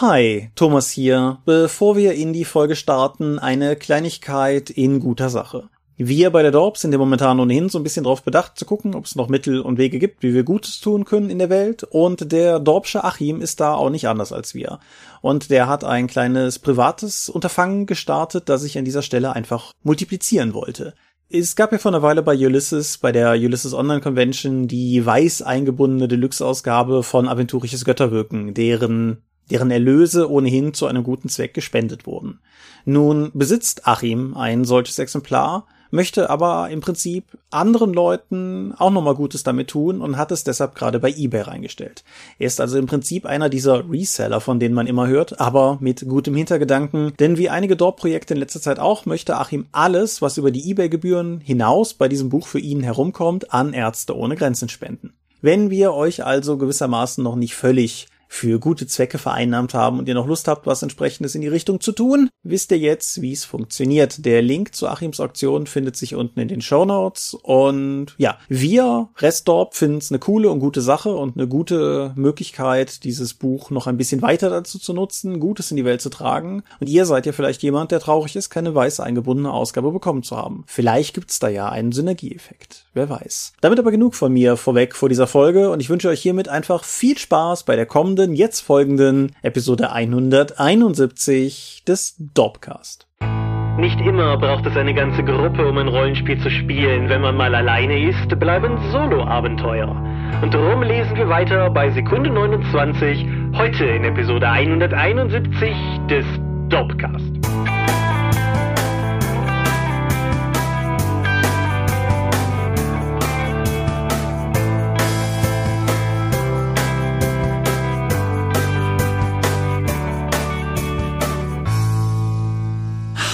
Hi, Thomas hier. Bevor wir in die Folge starten, eine Kleinigkeit in guter Sache. Wir bei der Dorp sind ja momentan ohnehin so ein bisschen drauf bedacht zu gucken, ob es noch Mittel und Wege gibt, wie wir Gutes tun können in der Welt. Und der Dorpsche Achim ist da auch nicht anders als wir. Und der hat ein kleines privates Unterfangen gestartet, das ich an dieser Stelle einfach multiplizieren wollte. Es gab ja vor einer Weile bei Ulysses, bei der Ulysses Online Convention, die weiß eingebundene Deluxe-Ausgabe von Aventurisches Götterwirken, deren deren Erlöse ohnehin zu einem guten Zweck gespendet wurden. Nun besitzt Achim ein solches Exemplar, möchte aber im Prinzip anderen Leuten auch nochmal Gutes damit tun und hat es deshalb gerade bei eBay reingestellt. Er ist also im Prinzip einer dieser Reseller, von denen man immer hört, aber mit gutem Hintergedanken, denn wie einige Dorp-Projekte in letzter Zeit auch, möchte Achim alles, was über die eBay-Gebühren hinaus bei diesem Buch für ihn herumkommt, an Ärzte ohne Grenzen spenden. Wenn wir euch also gewissermaßen noch nicht völlig für gute Zwecke vereinnahmt haben und ihr noch Lust habt, was entsprechendes in die Richtung zu tun, wisst ihr jetzt, wie es funktioniert. Der Link zu Achims Auktion findet sich unten in den Show Notes und ja, wir, Restorp, finden es eine coole und gute Sache und eine gute Möglichkeit, dieses Buch noch ein bisschen weiter dazu zu nutzen, Gutes in die Welt zu tragen. Und ihr seid ja vielleicht jemand, der traurig ist, keine weiß eingebundene Ausgabe bekommen zu haben. Vielleicht gibt's da ja einen Synergieeffekt. Wer weiß. Damit aber genug von mir vorweg vor dieser Folge und ich wünsche euch hiermit einfach viel Spaß bei der kommenden kommenden, jetzt folgenden Episode 171 des Dopcast. Nicht immer braucht es eine ganze Gruppe, um ein Rollenspiel zu spielen. Wenn man mal alleine ist, bleiben Solo-Abenteuer. Und darum lesen wir weiter bei Sekunde 29, heute in Episode 171 des Dopcast.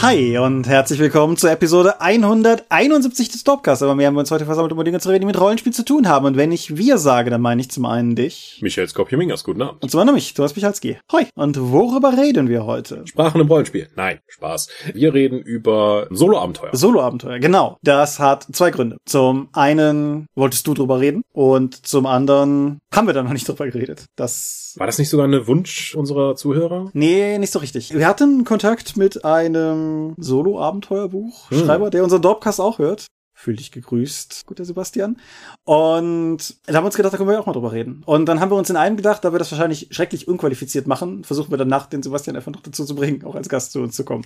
Hi und herzlich willkommen zur Episode 171 des Topcast. Aber wir haben uns heute versammelt, um Dinge zu reden, die mit Rollenspiel zu tun haben. Und wenn ich wir sage, dann meine ich zum einen dich. Michael Skopje-Mingers, guten Abend. Und zum anderen mich, Thomas Michalski. Hoi. Und worüber reden wir heute? Sprachen im Rollenspiel. Nein, Spaß. Wir reden über Solo-Abenteuer. Solo-Abenteuer, genau. Das hat zwei Gründe. Zum einen wolltest du drüber reden und zum anderen haben wir da noch nicht drüber geredet. Das war das nicht sogar ein Wunsch unserer Zuhörer? Nee, nicht so richtig. Wir hatten Kontakt mit einem Solo-Abenteuerbuch-Schreiber, hm. der unseren Dorpcast auch hört. Fühl dich gegrüßt, guter Sebastian. Und da haben wir uns gedacht, da können wir auch mal drüber reden. Und dann haben wir uns in einem gedacht, da wir das wahrscheinlich schrecklich unqualifiziert machen, versuchen wir danach den Sebastian einfach noch dazu zu bringen, auch als Gast zu uns zu kommen.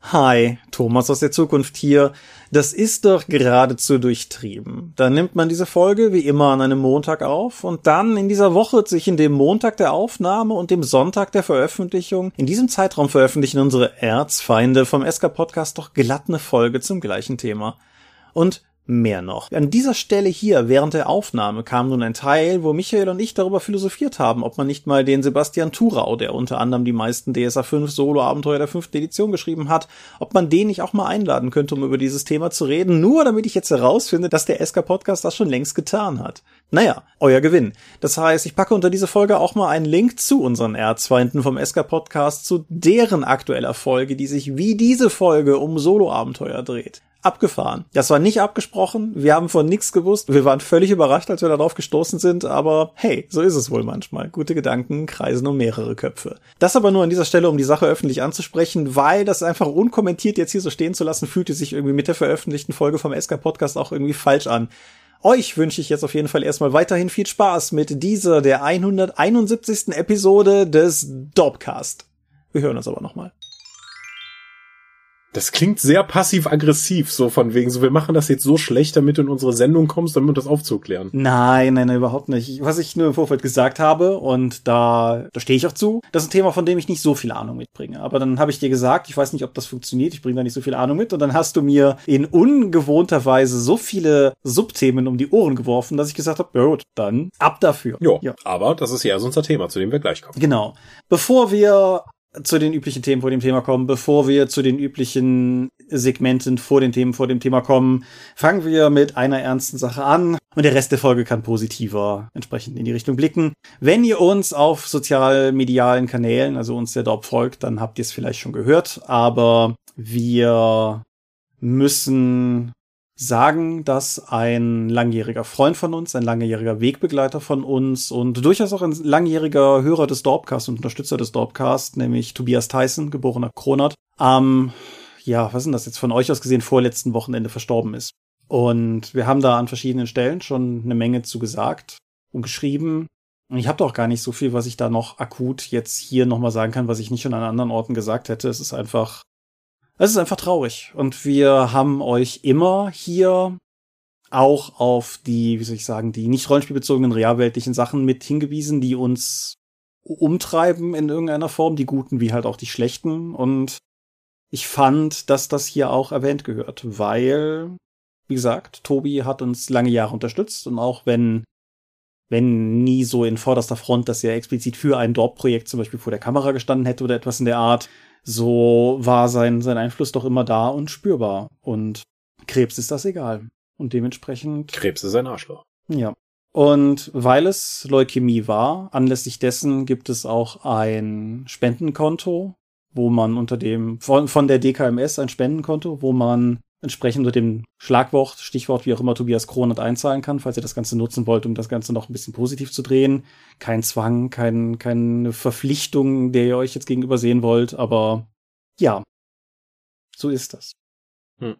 Hi, Thomas aus der Zukunft hier. Das ist doch geradezu durchtrieben. Da nimmt man diese Folge wie immer an einem Montag auf und dann in dieser Woche sich in dem Montag der Aufnahme und dem Sonntag der Veröffentlichung, in diesem Zeitraum veröffentlichen unsere Erzfeinde vom SK Podcast doch glatt eine Folge zum gleichen Thema. Und mehr noch. An dieser Stelle hier während der Aufnahme kam nun ein Teil, wo Michael und ich darüber philosophiert haben, ob man nicht mal den Sebastian Thurau, der unter anderem die meisten DSA 5 Solo-Abenteuer der fünften Edition geschrieben hat, ob man den nicht auch mal einladen könnte, um über dieses Thema zu reden, nur damit ich jetzt herausfinde, dass der SK Podcast das schon längst getan hat. Naja, euer Gewinn. Das heißt, ich packe unter diese Folge auch mal einen Link zu unseren Erzfeinden vom SK Podcast, zu deren aktueller Folge, die sich wie diese Folge um Solo-Abenteuer dreht abgefahren. Das war nicht abgesprochen. Wir haben von nichts gewusst. Wir waren völlig überrascht, als wir darauf gestoßen sind. Aber hey, so ist es wohl manchmal. Gute Gedanken kreisen um mehrere Köpfe. Das aber nur an dieser Stelle, um die Sache öffentlich anzusprechen, weil das einfach unkommentiert jetzt hier so stehen zu lassen, fühlte sich irgendwie mit der veröffentlichten Folge vom SK Podcast auch irgendwie falsch an. Euch wünsche ich jetzt auf jeden Fall erstmal weiterhin viel Spaß mit dieser, der 171. Episode des Dopcast. Wir hören uns aber nochmal. Das klingt sehr passiv-aggressiv, so von wegen, so wir machen das jetzt so schlecht, damit du in unsere Sendung kommst, damit das aufzuklären. Nein, nein, nein, überhaupt nicht. Was ich nur im Vorfeld gesagt habe, und da, da stehe ich auch zu, das ist ein Thema, von dem ich nicht so viel Ahnung mitbringe. Aber dann habe ich dir gesagt, ich weiß nicht, ob das funktioniert, ich bringe da nicht so viel Ahnung mit, und dann hast du mir in ungewohnter Weise so viele Subthemen um die Ohren geworfen, dass ich gesagt habe, ja gut, dann ab dafür. Jo, ja, aber das ist ja also unser Thema, zu dem wir gleich kommen. Genau. Bevor wir zu den üblichen Themen vor dem Thema kommen, bevor wir zu den üblichen Segmenten vor den Themen vor dem Thema kommen, fangen wir mit einer ernsten Sache an. Und der Rest der Folge kann positiver entsprechend in die Richtung blicken. Wenn ihr uns auf sozial-medialen Kanälen, also uns der Dorp folgt, dann habt ihr es vielleicht schon gehört, aber wir müssen sagen, dass ein langjähriger Freund von uns, ein langjähriger Wegbegleiter von uns und durchaus auch ein langjähriger Hörer des Dorpcast und Unterstützer des Dorpcast, nämlich Tobias Tyson, geborener Kronert, am, ja, was denn das jetzt von euch aus gesehen, vorletzten Wochenende verstorben ist. Und wir haben da an verschiedenen Stellen schon eine Menge zu gesagt und geschrieben. Und ich habe doch gar nicht so viel, was ich da noch akut jetzt hier nochmal sagen kann, was ich nicht schon an anderen Orten gesagt hätte. Es ist einfach es ist einfach traurig. Und wir haben euch immer hier auch auf die, wie soll ich sagen, die nicht rollenspielbezogenen realweltlichen Sachen mit hingewiesen, die uns umtreiben in irgendeiner Form, die guten wie halt auch die schlechten. Und ich fand, dass das hier auch erwähnt gehört, weil, wie gesagt, Tobi hat uns lange Jahre unterstützt und auch wenn wenn nie so in vorderster Front, dass er explizit für ein Dorp-Projekt zum Beispiel vor der Kamera gestanden hätte oder etwas in der Art, so war sein, sein Einfluss doch immer da und spürbar. Und Krebs ist das egal. Und dementsprechend. Krebs ist ein Arschloch. Ja. Und weil es Leukämie war, anlässlich dessen gibt es auch ein Spendenkonto, wo man unter dem, von, von der DKMS ein Spendenkonto, wo man entsprechend unter dem Schlagwort, Stichwort, wie auch immer Tobias Kronert einzahlen kann, falls ihr das Ganze nutzen wollt, um das Ganze noch ein bisschen positiv zu drehen. Kein Zwang, kein, keine Verpflichtung, der ihr euch jetzt gegenüber sehen wollt, aber ja, so ist das. Hm.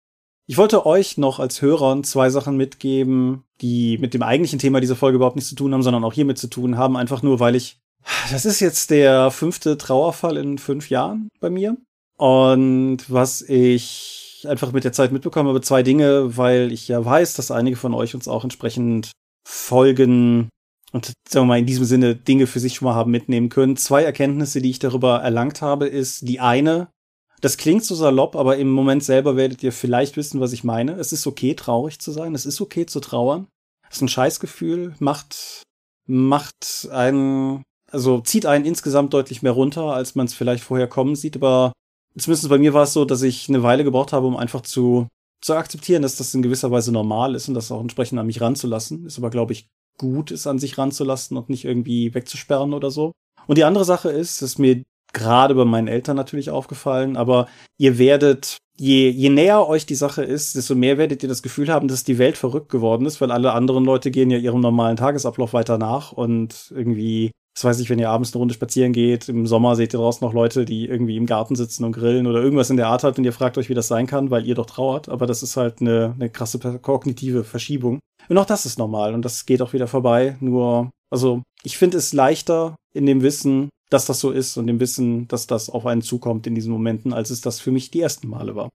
Ich wollte euch noch als Hörern zwei Sachen mitgeben, die mit dem eigentlichen Thema dieser Folge überhaupt nichts zu tun haben, sondern auch hiermit zu tun haben, einfach nur, weil ich, das ist jetzt der fünfte Trauerfall in fünf Jahren bei mir. Und was ich einfach mit der Zeit mitbekommen habe, zwei Dinge, weil ich ja weiß, dass einige von euch uns auch entsprechend folgen und sagen wir mal in diesem Sinne Dinge für sich schon mal haben mitnehmen können. Zwei Erkenntnisse, die ich darüber erlangt habe, ist die eine, das klingt so salopp, aber im Moment selber werdet ihr vielleicht wissen, was ich meine. Es ist okay, traurig zu sein. Es ist okay zu trauern. Es ist ein Scheißgefühl, macht, macht einen, also zieht einen insgesamt deutlich mehr runter, als man es vielleicht vorher kommen sieht, aber zumindest bei mir war es so, dass ich eine Weile gebraucht habe, um einfach zu, zu akzeptieren, dass das in gewisser Weise normal ist und das auch entsprechend an mich ranzulassen. Ist aber, glaube ich, gut, es an sich ranzulassen und nicht irgendwie wegzusperren oder so. Und die andere Sache ist, dass mir gerade bei meinen Eltern natürlich aufgefallen, aber ihr werdet, je, je näher euch die Sache ist, desto mehr werdet ihr das Gefühl haben, dass die Welt verrückt geworden ist, weil alle anderen Leute gehen ja ihrem normalen Tagesablauf weiter nach und irgendwie das weiß ich, wenn ihr abends eine Runde spazieren geht, im Sommer seht ihr draußen noch Leute, die irgendwie im Garten sitzen und grillen oder irgendwas in der Art hat und ihr fragt euch, wie das sein kann, weil ihr doch trauert. Aber das ist halt eine, eine krasse kognitive Verschiebung. Und auch das ist normal und das geht auch wieder vorbei. Nur, also ich finde es leichter in dem Wissen, dass das so ist und dem Wissen, dass das auf einen zukommt in diesen Momenten, als es das für mich die ersten Male war.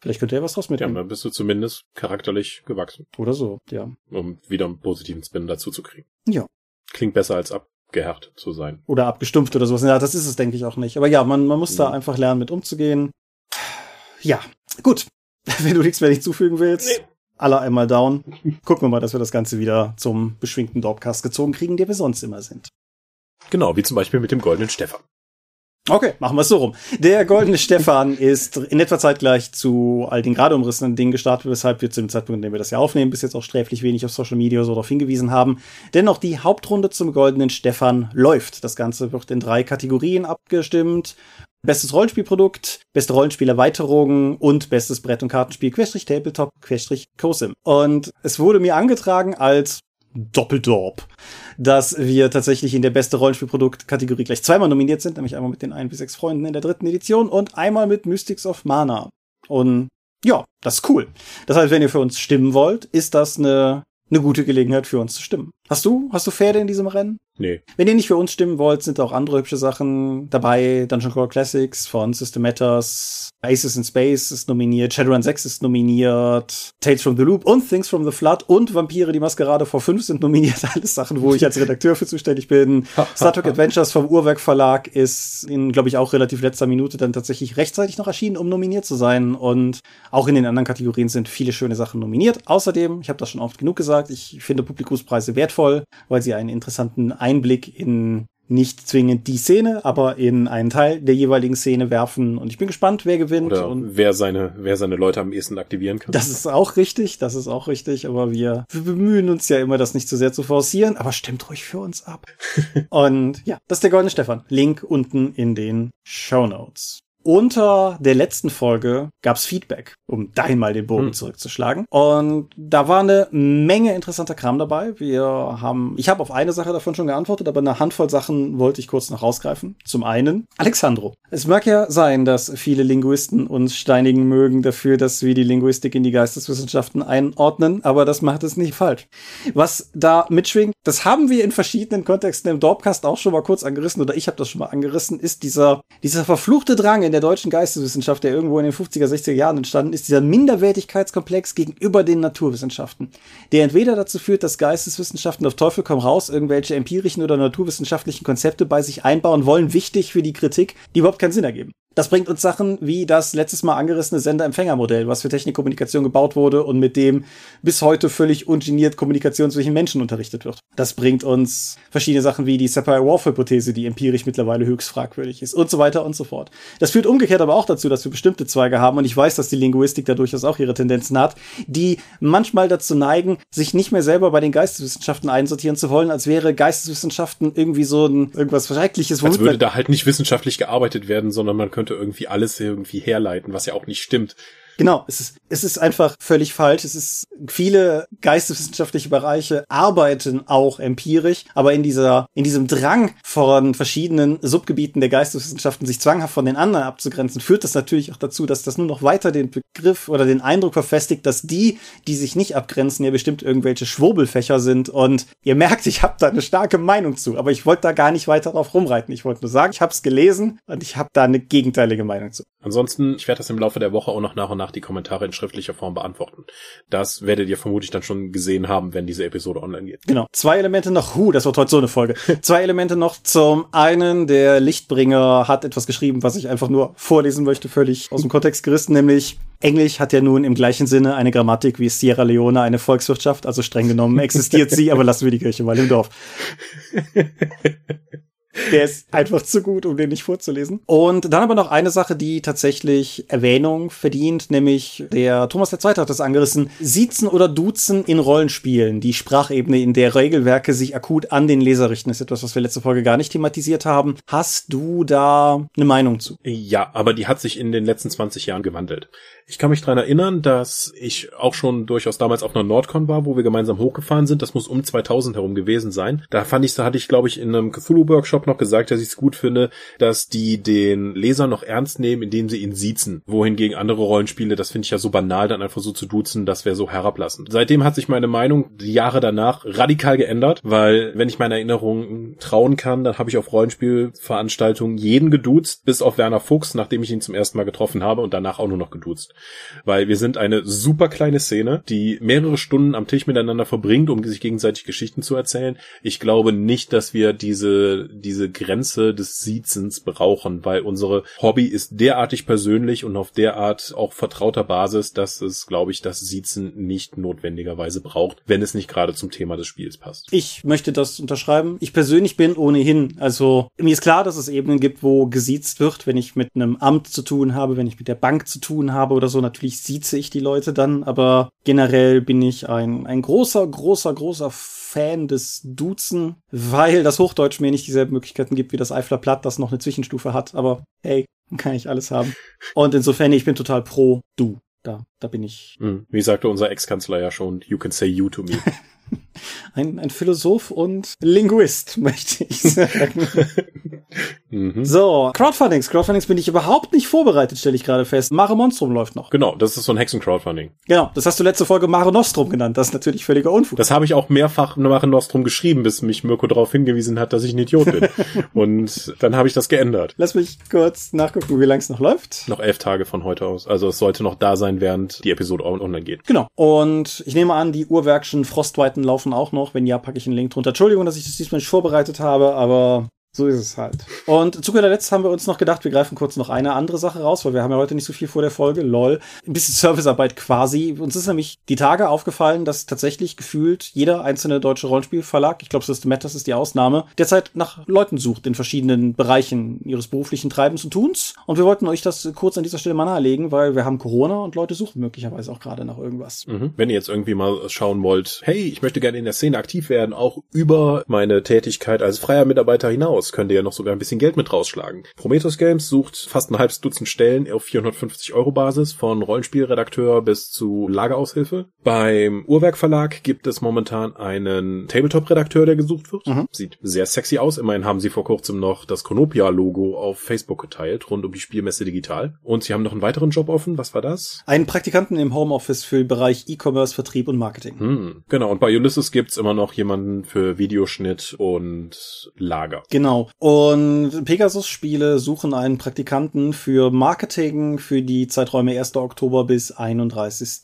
Vielleicht könnt ihr ja was draus mitnehmen. Ja, dann bist du zumindest charakterlich gewachsen. Oder so, ja. Um wieder einen positiven Spin dazu zu kriegen. Ja. Klingt besser als ab abgehärtet zu sein. Oder abgestumpft oder sowas. Ja, das ist es, denke ich, auch nicht. Aber ja, man, man muss mhm. da einfach lernen, mit umzugehen. Ja, gut. Wenn du nichts mehr hinzufügen willst, nee. alle einmal down. Gucken wir mal, dass wir das Ganze wieder zum beschwingten Dorpcast gezogen kriegen, der wir sonst immer sind. Genau, wie zum Beispiel mit dem goldenen Stefan. Okay, machen wir es so rum. Der Goldene Stefan ist in etwa zeitgleich zu all den gerade umrissenen Dingen gestartet, weshalb wir zu dem Zeitpunkt, in dem wir das ja aufnehmen, bis jetzt auch sträflich wenig auf Social Media so darauf hingewiesen haben. Dennoch die Hauptrunde zum Goldenen Stefan läuft. Das Ganze wird in drei Kategorien abgestimmt. Bestes Rollenspielprodukt, beste Rollenspielerweiterung und bestes Brett- und Kartenspiel, Querstrich Tabletop, Querstrich COSIM. Und es wurde mir angetragen als Doppeldorp, dass wir tatsächlich in der beste Rollenspielprodukt-Kategorie gleich zweimal nominiert sind, nämlich einmal mit den ein bis sechs Freunden in der dritten Edition und einmal mit Mystics of Mana. Und ja, das ist cool. Das heißt, wenn ihr für uns stimmen wollt, ist das eine, eine gute Gelegenheit für uns zu stimmen. Hast du, hast du Pferde in diesem Rennen? Nee. Wenn ihr nicht für uns stimmen wollt, sind auch andere hübsche Sachen dabei. Dungeon Core Classics von System Matters, Aces in Space ist nominiert, Shadowrun 6 ist nominiert, Tales from the Loop und Things from the Flood und Vampire die Maskerade vor 5 sind nominiert. Alles Sachen, wo ich als Redakteur für zuständig bin. Star Trek Adventures vom Uhrwerk Verlag ist in, glaube ich, auch relativ letzter Minute dann tatsächlich rechtzeitig noch erschienen, um nominiert zu sein. Und auch in den anderen Kategorien sind viele schöne Sachen nominiert. Außerdem, ich habe das schon oft genug gesagt, ich finde Publikumspreise wertvoll, weil sie einen interessanten Einblick in nicht zwingend die Szene, aber in einen Teil der jeweiligen Szene werfen. Und ich bin gespannt, wer gewinnt. Oder und wer seine, wer seine Leute am ehesten aktivieren kann. Das ist auch richtig, das ist auch richtig, aber wir, wir bemühen uns ja immer, das nicht zu sehr zu forcieren, aber stimmt ruhig für uns ab. und ja, das ist der Goldene Stefan. Link unten in den Show Notes. Unter der letzten Folge gab's Feedback, um dahin mal den Bogen hm. zurückzuschlagen. Und da war eine Menge interessanter Kram dabei. Wir haben, ich habe auf eine Sache davon schon geantwortet, aber eine Handvoll Sachen wollte ich kurz noch rausgreifen. Zum einen, Alexandro. Es mag ja sein, dass viele Linguisten uns steinigen mögen dafür, dass wir die Linguistik in die Geisteswissenschaften einordnen, aber das macht es nicht falsch. Was da mitschwingt, das haben wir in verschiedenen Kontexten im Dorpcast auch schon mal kurz angerissen, oder ich habe das schon mal angerissen, ist dieser, dieser verfluchte Drang in der deutschen Geisteswissenschaft, der irgendwo in den 50er, 60er Jahren entstanden ist, dieser Minderwertigkeitskomplex gegenüber den Naturwissenschaften, der entweder dazu führt, dass Geisteswissenschaften auf Teufel komm raus irgendwelche empirischen oder naturwissenschaftlichen Konzepte bei sich einbauen wollen, wichtig für die Kritik, die überhaupt keinen Sinn ergeben. Das bringt uns Sachen wie das letztes Mal angerissene Sender-Empfänger-Modell, was für Technikkommunikation gebaut wurde und mit dem bis heute völlig ungeniert Kommunikation zwischen Menschen unterrichtet wird. Das bringt uns verschiedene Sachen wie die Separate-Wolf-Hypothese, die empirisch mittlerweile höchst fragwürdig ist und so weiter und so fort. Das führt umgekehrt aber auch dazu, dass wir bestimmte Zweige haben und ich weiß, dass die Linguistik da durchaus auch ihre Tendenzen hat, die manchmal dazu neigen, sich nicht mehr selber bei den Geisteswissenschaften einsortieren zu wollen, als wäre Geisteswissenschaften irgendwie so ein irgendwas Schreckliches. Als würde da halt nicht wissenschaftlich gearbeitet werden, sondern man könnte irgendwie alles irgendwie herleiten, was ja auch nicht stimmt. Genau, es ist, es ist einfach völlig falsch. Es ist, viele geisteswissenschaftliche Bereiche arbeiten auch empirisch, aber in dieser, in diesem Drang von verschiedenen Subgebieten der Geisteswissenschaften sich zwanghaft von den anderen abzugrenzen, führt das natürlich auch dazu, dass das nur noch weiter den Begriff oder den Eindruck verfestigt, dass die, die sich nicht abgrenzen, ja bestimmt irgendwelche Schwurbelfächer sind und ihr merkt, ich habe da eine starke Meinung zu, aber ich wollte da gar nicht weiter drauf rumreiten. Ich wollte nur sagen, ich habe es gelesen und ich habe da eine gegenteilige Meinung zu. Ansonsten, ich werde das im Laufe der Woche auch noch nach und nach die Kommentare in schriftlicher Form beantworten. Das werdet ihr vermutlich dann schon gesehen haben, wenn diese Episode online geht. Genau. Zwei Elemente noch. Huh, das wird heute so eine Folge. Zwei Elemente noch. Zum einen, der Lichtbringer hat etwas geschrieben, was ich einfach nur vorlesen möchte, völlig aus dem Kontext gerissen, nämlich Englisch hat ja nun im gleichen Sinne eine Grammatik wie Sierra Leone eine Volkswirtschaft, also streng genommen existiert sie, aber lassen wir die Kirche mal im Dorf. Der ist einfach zu gut, um den nicht vorzulesen. Und dann aber noch eine Sache, die tatsächlich Erwähnung verdient, nämlich der Thomas II. hat das angerissen. Siezen oder Duzen in Rollenspielen. Die Sprachebene, in der Regelwerke sich akut an den Leser richten, ist etwas, was wir letzte Folge gar nicht thematisiert haben. Hast du da eine Meinung zu? Ja, aber die hat sich in den letzten 20 Jahren gewandelt. Ich kann mich dran erinnern, dass ich auch schon durchaus damals auf einer Nordcon war, wo wir gemeinsam hochgefahren sind. Das muss um 2000 herum gewesen sein. Da fand ich, da hatte ich, glaube ich, in einem Cthulhu-Workshop noch gesagt, dass ich es gut finde, dass die den Leser noch ernst nehmen, indem sie ihn siezen. Wohingegen andere Rollenspiele, das finde ich ja so banal, dann einfach so zu duzen, das wäre so herablassend. Seitdem hat sich meine Meinung die Jahre danach radikal geändert, weil, wenn ich meiner Erinnerung trauen kann, dann habe ich auf Rollenspielveranstaltungen jeden geduzt, bis auf Werner Fuchs, nachdem ich ihn zum ersten Mal getroffen habe und danach auch nur noch geduzt weil wir sind eine super kleine Szene, die mehrere Stunden am Tisch miteinander verbringt, um sich gegenseitig Geschichten zu erzählen. Ich glaube nicht, dass wir diese, diese Grenze des Siezens brauchen, weil unsere Hobby ist derartig persönlich und auf derart auch vertrauter Basis, dass es, glaube ich, das Siezen nicht notwendigerweise braucht, wenn es nicht gerade zum Thema des Spiels passt. Ich möchte das unterschreiben. Ich persönlich bin ohnehin, also mir ist klar, dass es Ebenen gibt, wo gesiezt wird, wenn ich mit einem Amt zu tun habe, wenn ich mit der Bank zu tun habe oder so. Natürlich sieze ich die Leute dann, aber generell bin ich ein, ein großer, großer, großer Fan des Duzen, weil das Hochdeutsch mir nicht dieselben Möglichkeiten gibt wie das Eifler Platt, das noch eine Zwischenstufe hat. Aber hey, kann ich alles haben. Und insofern, ich bin total pro Du. Da, da bin ich. Hm, wie sagte unser Ex-Kanzler ja schon, you can say you to me. ein, ein Philosoph und Linguist, möchte ich sagen. mhm. So, Crowdfundings. Crowdfundings bin ich überhaupt nicht vorbereitet, stelle ich gerade fest. Mare Monstrum läuft noch. Genau, das ist so ein Hexen-Crowdfunding. Genau, das hast du letzte Folge Mare Nostrum genannt. Das ist natürlich völliger Unfug. Das habe ich auch mehrfach Mare Nostrum geschrieben, bis mich Mirko darauf hingewiesen hat, dass ich ein Idiot bin. und dann habe ich das geändert. Lass mich kurz nachgucken, wie lang es noch läuft. Noch elf Tage von heute aus. Also es sollte noch da sein, während die Episode online geht. Genau. Und ich nehme an, die Uhrwerkschen Frostweiten laufen auch noch. Wenn ja, packe ich einen Link drunter. Entschuldigung, dass ich das diesmal nicht vorbereitet habe, aber so ist es halt. Und zu guter Letzt haben wir uns noch gedacht, wir greifen kurz noch eine andere Sache raus, weil wir haben ja heute nicht so viel vor der Folge. Lol. Ein bisschen Servicearbeit quasi. Uns ist nämlich die Tage aufgefallen, dass tatsächlich gefühlt jeder einzelne deutsche Rollenspielverlag, ich glaube, System Matters ist die Ausnahme, derzeit nach Leuten sucht in verschiedenen Bereichen ihres beruflichen Treibens und Tuns. Und wir wollten euch das kurz an dieser Stelle mal nahelegen, weil wir haben Corona und Leute suchen möglicherweise auch gerade nach irgendwas. Mhm. Wenn ihr jetzt irgendwie mal schauen wollt, hey, ich möchte gerne in der Szene aktiv werden, auch über meine Tätigkeit als freier Mitarbeiter hinaus aus, könnt ihr ja noch sogar ein bisschen Geld mit rausschlagen. Prometheus Games sucht fast ein halbes Dutzend Stellen auf 450 Euro Basis von Rollenspielredakteur bis zu Lageraushilfe. Beim Uhrwerk Verlag gibt es momentan einen Tabletop-Redakteur, der gesucht wird. Mhm. Sieht sehr sexy aus. Immerhin haben sie vor kurzem noch das Chronopia-Logo auf Facebook geteilt, rund um die Spielmesse digital. Und sie haben noch einen weiteren Job offen. Was war das? Einen Praktikanten im Homeoffice für den Bereich E-Commerce, Vertrieb und Marketing. Hm, genau. Und bei Ulysses gibt's immer noch jemanden für Videoschnitt und Lager. Genau. Und Pegasus-Spiele suchen einen Praktikanten für Marketing für die Zeiträume 1. Oktober bis 31.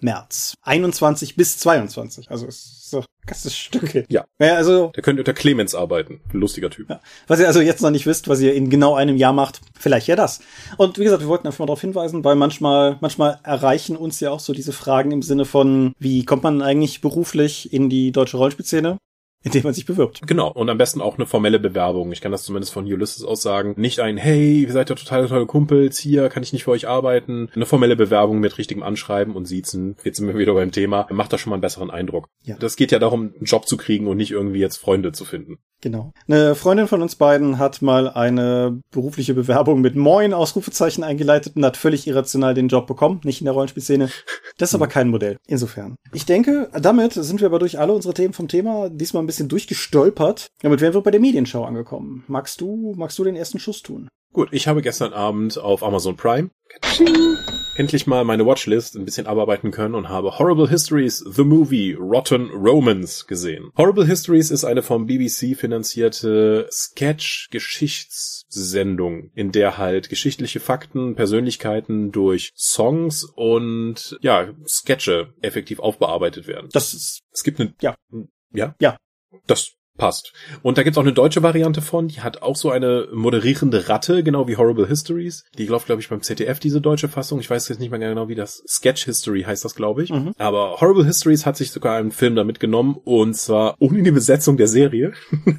März. 21 bis 22. Also ist so ganzes Stücke. Ja. ja. Also. Der könnte unter Clemens arbeiten. Lustiger Typ. Ja. Was ihr also jetzt noch nicht wisst, was ihr in genau einem Jahr macht, vielleicht ja das. Und wie gesagt, wir wollten einfach mal darauf hinweisen, weil manchmal, manchmal erreichen uns ja auch so diese Fragen im Sinne von, wie kommt man eigentlich beruflich in die deutsche Rollenspielszene? Indem man sich bewirbt. Genau. Und am besten auch eine formelle Bewerbung. Ich kann das zumindest von Ulysses aus sagen. Nicht ein, hey, ihr seid ja total tolle Kumpels, hier kann ich nicht für euch arbeiten. Eine formelle Bewerbung mit richtigem Anschreiben und Siezen. Jetzt sind wir wieder beim Thema. Macht da schon mal einen besseren Eindruck. Ja. Das geht ja darum, einen Job zu kriegen und nicht irgendwie jetzt Freunde zu finden. Genau. Eine Freundin von uns beiden hat mal eine berufliche Bewerbung mit Moin Ausrufezeichen eingeleitet und hat völlig irrational den Job bekommen. Nicht in der Rollenspielszene. Das ist aber kein Modell. Insofern. Ich denke, damit sind wir aber durch alle unsere Themen vom Thema diesmal ein bisschen durchgestolpert. Damit wären wir bei der Medienschau angekommen. Magst du, magst du den ersten Schuss tun? Gut, ich habe gestern Abend auf Amazon Prime endlich mal meine Watchlist ein bisschen abarbeiten können und habe Horrible Histories The Movie Rotten Romans gesehen. Horrible Histories ist eine vom BBC finanzierte Sketch-Geschichtssendung, in der halt geschichtliche Fakten, Persönlichkeiten durch Songs und ja, Sketche effektiv aufbearbeitet werden. Das ist es gibt eine ja ja ja das passt. Und da gibt's auch eine deutsche Variante von, die hat auch so eine moderierende Ratte, genau wie Horrible Histories. Die läuft, glaube ich, beim ZDF, diese deutsche Fassung. Ich weiß jetzt nicht mehr genau, wie das Sketch History heißt das, glaube ich. Mhm. Aber Horrible Histories hat sich sogar einen Film damit genommen und zwar ohne die Besetzung der Serie.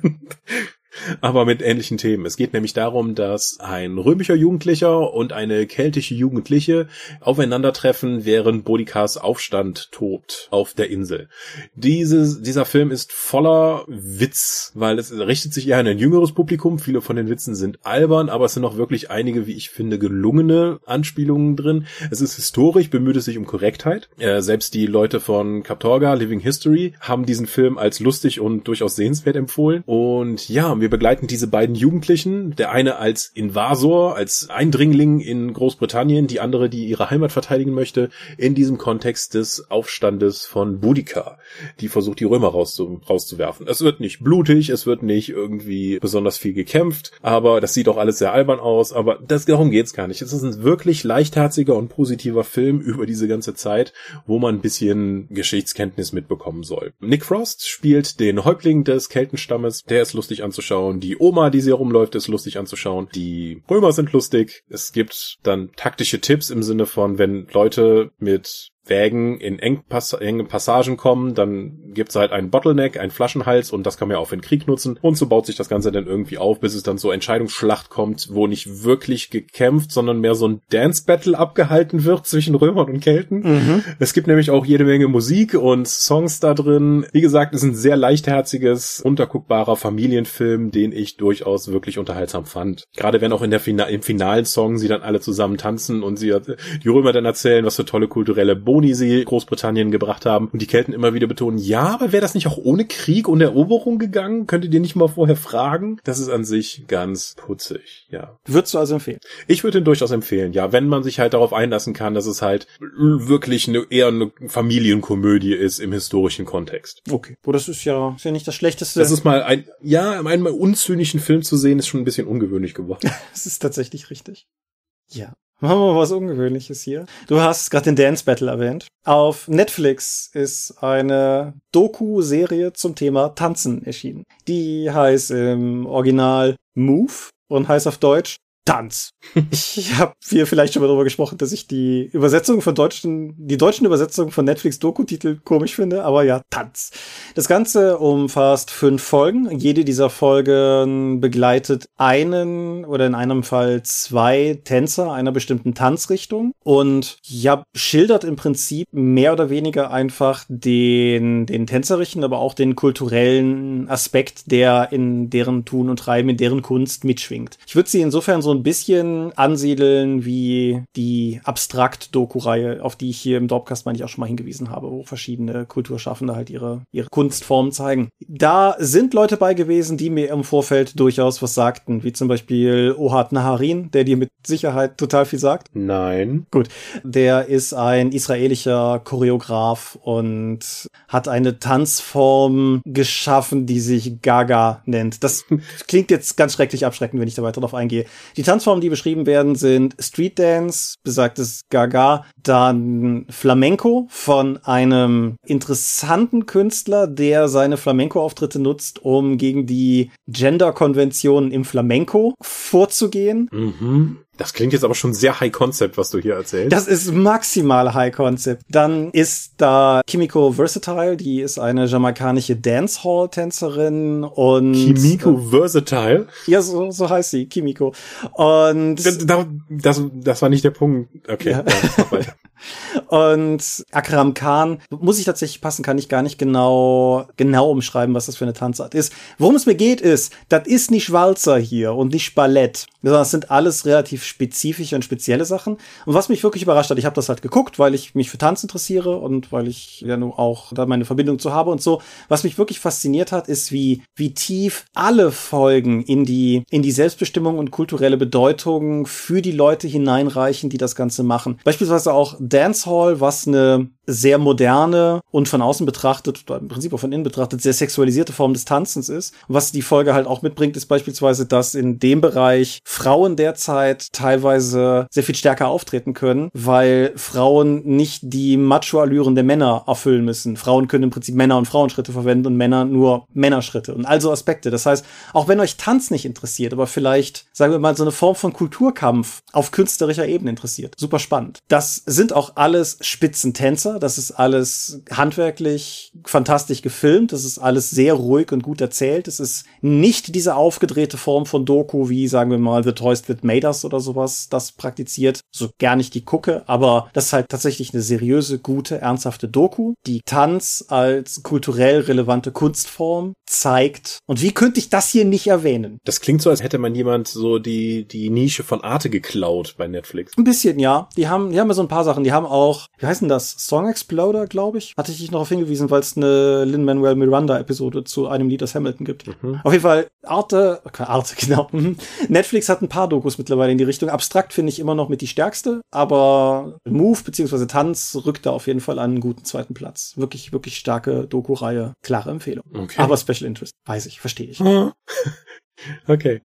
aber mit ähnlichen Themen. Es geht nämlich darum, dass ein römischer Jugendlicher und eine keltische Jugendliche aufeinandertreffen, während Bodikars Aufstand tobt auf der Insel. Dieses, dieser Film ist voller Witz, weil es richtet sich eher an ein jüngeres Publikum. Viele von den Witzen sind albern, aber es sind auch wirklich einige, wie ich finde, gelungene Anspielungen drin. Es ist historisch, bemüht es sich um Korrektheit. Äh, selbst die Leute von Kaptorga, Living History, haben diesen Film als lustig und durchaus sehenswert empfohlen. Und ja, wir begleiten diese beiden Jugendlichen, der eine als Invasor, als Eindringling in Großbritannien, die andere, die ihre Heimat verteidigen möchte, in diesem Kontext des Aufstandes von Boudica, die versucht, die Römer rauszu rauszuwerfen. Es wird nicht blutig, es wird nicht irgendwie besonders viel gekämpft, aber das sieht auch alles sehr albern aus, aber das, darum geht's gar nicht. Es ist ein wirklich leichtherziger und positiver Film über diese ganze Zeit, wo man ein bisschen Geschichtskenntnis mitbekommen soll. Nick Frost spielt den Häuptling des Keltenstammes, der ist lustig anzuschauen anzuschauen. Die Oma, die sie herumläuft, ist lustig anzuschauen. Die Römer sind lustig. Es gibt dann taktische Tipps im Sinne von, wenn Leute mit Wägen in Engpass engen Passagen kommen, dann gibt's halt einen Bottleneck, einen Flaschenhals und das kann man ja auch für den Krieg nutzen. Und so baut sich das Ganze dann irgendwie auf, bis es dann so Entscheidungsschlacht kommt, wo nicht wirklich gekämpft, sondern mehr so ein Dance-Battle abgehalten wird zwischen Römern und Kelten. Mhm. Es gibt nämlich auch jede Menge Musik und Songs da drin. Wie gesagt, es ist ein sehr leichtherziges, unterguckbarer Familienfilm, den ich durchaus wirklich unterhaltsam fand. Gerade wenn auch in der Fina im finalen Song sie dann alle zusammen tanzen und sie die Römer dann erzählen, was für tolle kulturelle Boni sie Großbritannien gebracht haben und die Kelten immer wieder betonen, ja, aber wäre das nicht auch ohne Krieg und Eroberung gegangen? Könntet ihr nicht mal vorher fragen? Das ist an sich ganz putzig, ja. Würdest du also empfehlen? Ich würde ihn durchaus empfehlen, ja, wenn man sich halt darauf einlassen kann, dass es halt wirklich eine, eher eine Familienkomödie ist im historischen Kontext. Okay. Wo das ist ja, ist ja nicht das Schlechteste. Das ist mal ein, ja, einen mal unzynischen Film zu sehen, ist schon ein bisschen ungewöhnlich geworden. das ist tatsächlich richtig. Ja. Machen wir mal was Ungewöhnliches hier. Du hast gerade den Dance Battle erwähnt. Auf Netflix ist eine Doku-Serie zum Thema Tanzen erschienen. Die heißt im Original Move und heißt auf Deutsch Tanz. ich habe hier vielleicht schon mal darüber gesprochen, dass ich die Übersetzung von deutschen, die deutschen Übersetzungen von Netflix Doku-Titel komisch finde, aber ja, Tanz. Das Ganze umfasst fünf Folgen. Jede dieser Folgen begleitet einen oder in einem Fall zwei Tänzer einer bestimmten Tanzrichtung und ja, schildert im Prinzip mehr oder weniger einfach den, den tänzerischen, aber auch den kulturellen Aspekt, der in deren Tun und Treiben, in deren Kunst mitschwingt. Ich würde sie insofern so ein bisschen ansiedeln wie die Abstrakt-Doku-Reihe, auf die ich hier im Dorpcast, meine ich, auch schon mal hingewiesen habe, wo verschiedene Kulturschaffende halt ihre, ihre Kunstformen zeigen. Da sind Leute bei gewesen, die mir im Vorfeld durchaus was sagten, wie zum Beispiel Ohad Naharin, der dir mit Sicherheit total viel sagt. Nein. Gut. Der ist ein israelischer Choreograf und hat eine Tanzform geschaffen, die sich Gaga nennt. Das klingt jetzt ganz schrecklich abschreckend, wenn ich da weiter drauf eingehe. Die Tanzformen, die beschrieben werden, sind Street Dance, besagtes Gaga, dann Flamenco von einem interessanten Künstler, der seine Flamenco-Auftritte nutzt, um gegen die Gender-Konventionen im Flamenco vorzugehen. Mhm. Das klingt jetzt aber schon sehr High Concept, was du hier erzählst. Das ist maximal High Concept. Dann ist da Kimiko Versatile, die ist eine jamaikanische Dancehall-Tänzerin und Kimiko äh, Versatile? Ja, so, so heißt sie, Kimiko. Und das, das, das war nicht der Punkt. Okay, ja. Ja. Und Akram Khan, muss ich tatsächlich passen, kann ich gar nicht genau, genau umschreiben, was das für eine Tanzart ist. Worum es mir geht, ist, das ist nicht Walzer hier und nicht Ballett, sondern das sind alles relativ spezifische und spezielle Sachen. Und was mich wirklich überrascht hat, ich habe das halt geguckt, weil ich mich für Tanz interessiere und weil ich ja nun auch da meine Verbindung zu habe und so. Was mich wirklich fasziniert hat, ist, wie, wie tief alle Folgen in die, in die Selbstbestimmung und kulturelle Bedeutung für die Leute hineinreichen, die das Ganze machen. Beispielsweise auch Dancehall, was eine sehr moderne und von außen betrachtet, oder im Prinzip auch von innen betrachtet, sehr sexualisierte Form des Tanzens ist. Was die Folge halt auch mitbringt, ist beispielsweise, dass in dem Bereich Frauen derzeit teilweise sehr viel stärker auftreten können, weil Frauen nicht die Macho-Allüren der Männer erfüllen müssen. Frauen können im Prinzip Männer- und Frauenschritte verwenden und Männer nur Männerschritte und also Aspekte. Das heißt, auch wenn euch Tanz nicht interessiert, aber vielleicht, sagen wir mal, so eine Form von Kulturkampf auf künstlerischer Ebene interessiert. Super spannend. Das sind auch alles Spitzentänzer. Das ist alles handwerklich fantastisch gefilmt. Das ist alles sehr ruhig und gut erzählt. Es ist nicht diese aufgedrehte Form von Doku, wie sagen wir mal The Toys That Made Us oder sowas, das praktiziert. So gar nicht die gucke, aber das ist halt tatsächlich eine seriöse, gute, ernsthafte Doku, die Tanz als kulturell relevante Kunstform zeigt. Und wie könnte ich das hier nicht erwähnen? Das klingt so, als hätte man jemand so die, die Nische von Arte geklaut bei Netflix. Ein bisschen, ja. Die haben, die haben ja so ein paar Sachen. Die haben auch, wie heißen das? Song Exploder, glaube ich. Hatte ich dich noch darauf hingewiesen, weil es eine Lin-Manuel Miranda-Episode zu einem Lied aus Hamilton gibt. Mhm. Auf jeden Fall, Arte, okay, Arte, genau. Netflix hat ein paar Dokus mittlerweile in die Richtung. Abstrakt finde ich immer noch mit die stärkste, aber Move bzw. Tanz rückt da auf jeden Fall an einen guten zweiten Platz. Wirklich, wirklich starke Doku-Reihe. Klare Empfehlung. Okay. Aber Special Interest. Weiß ich, verstehe ich. Okay.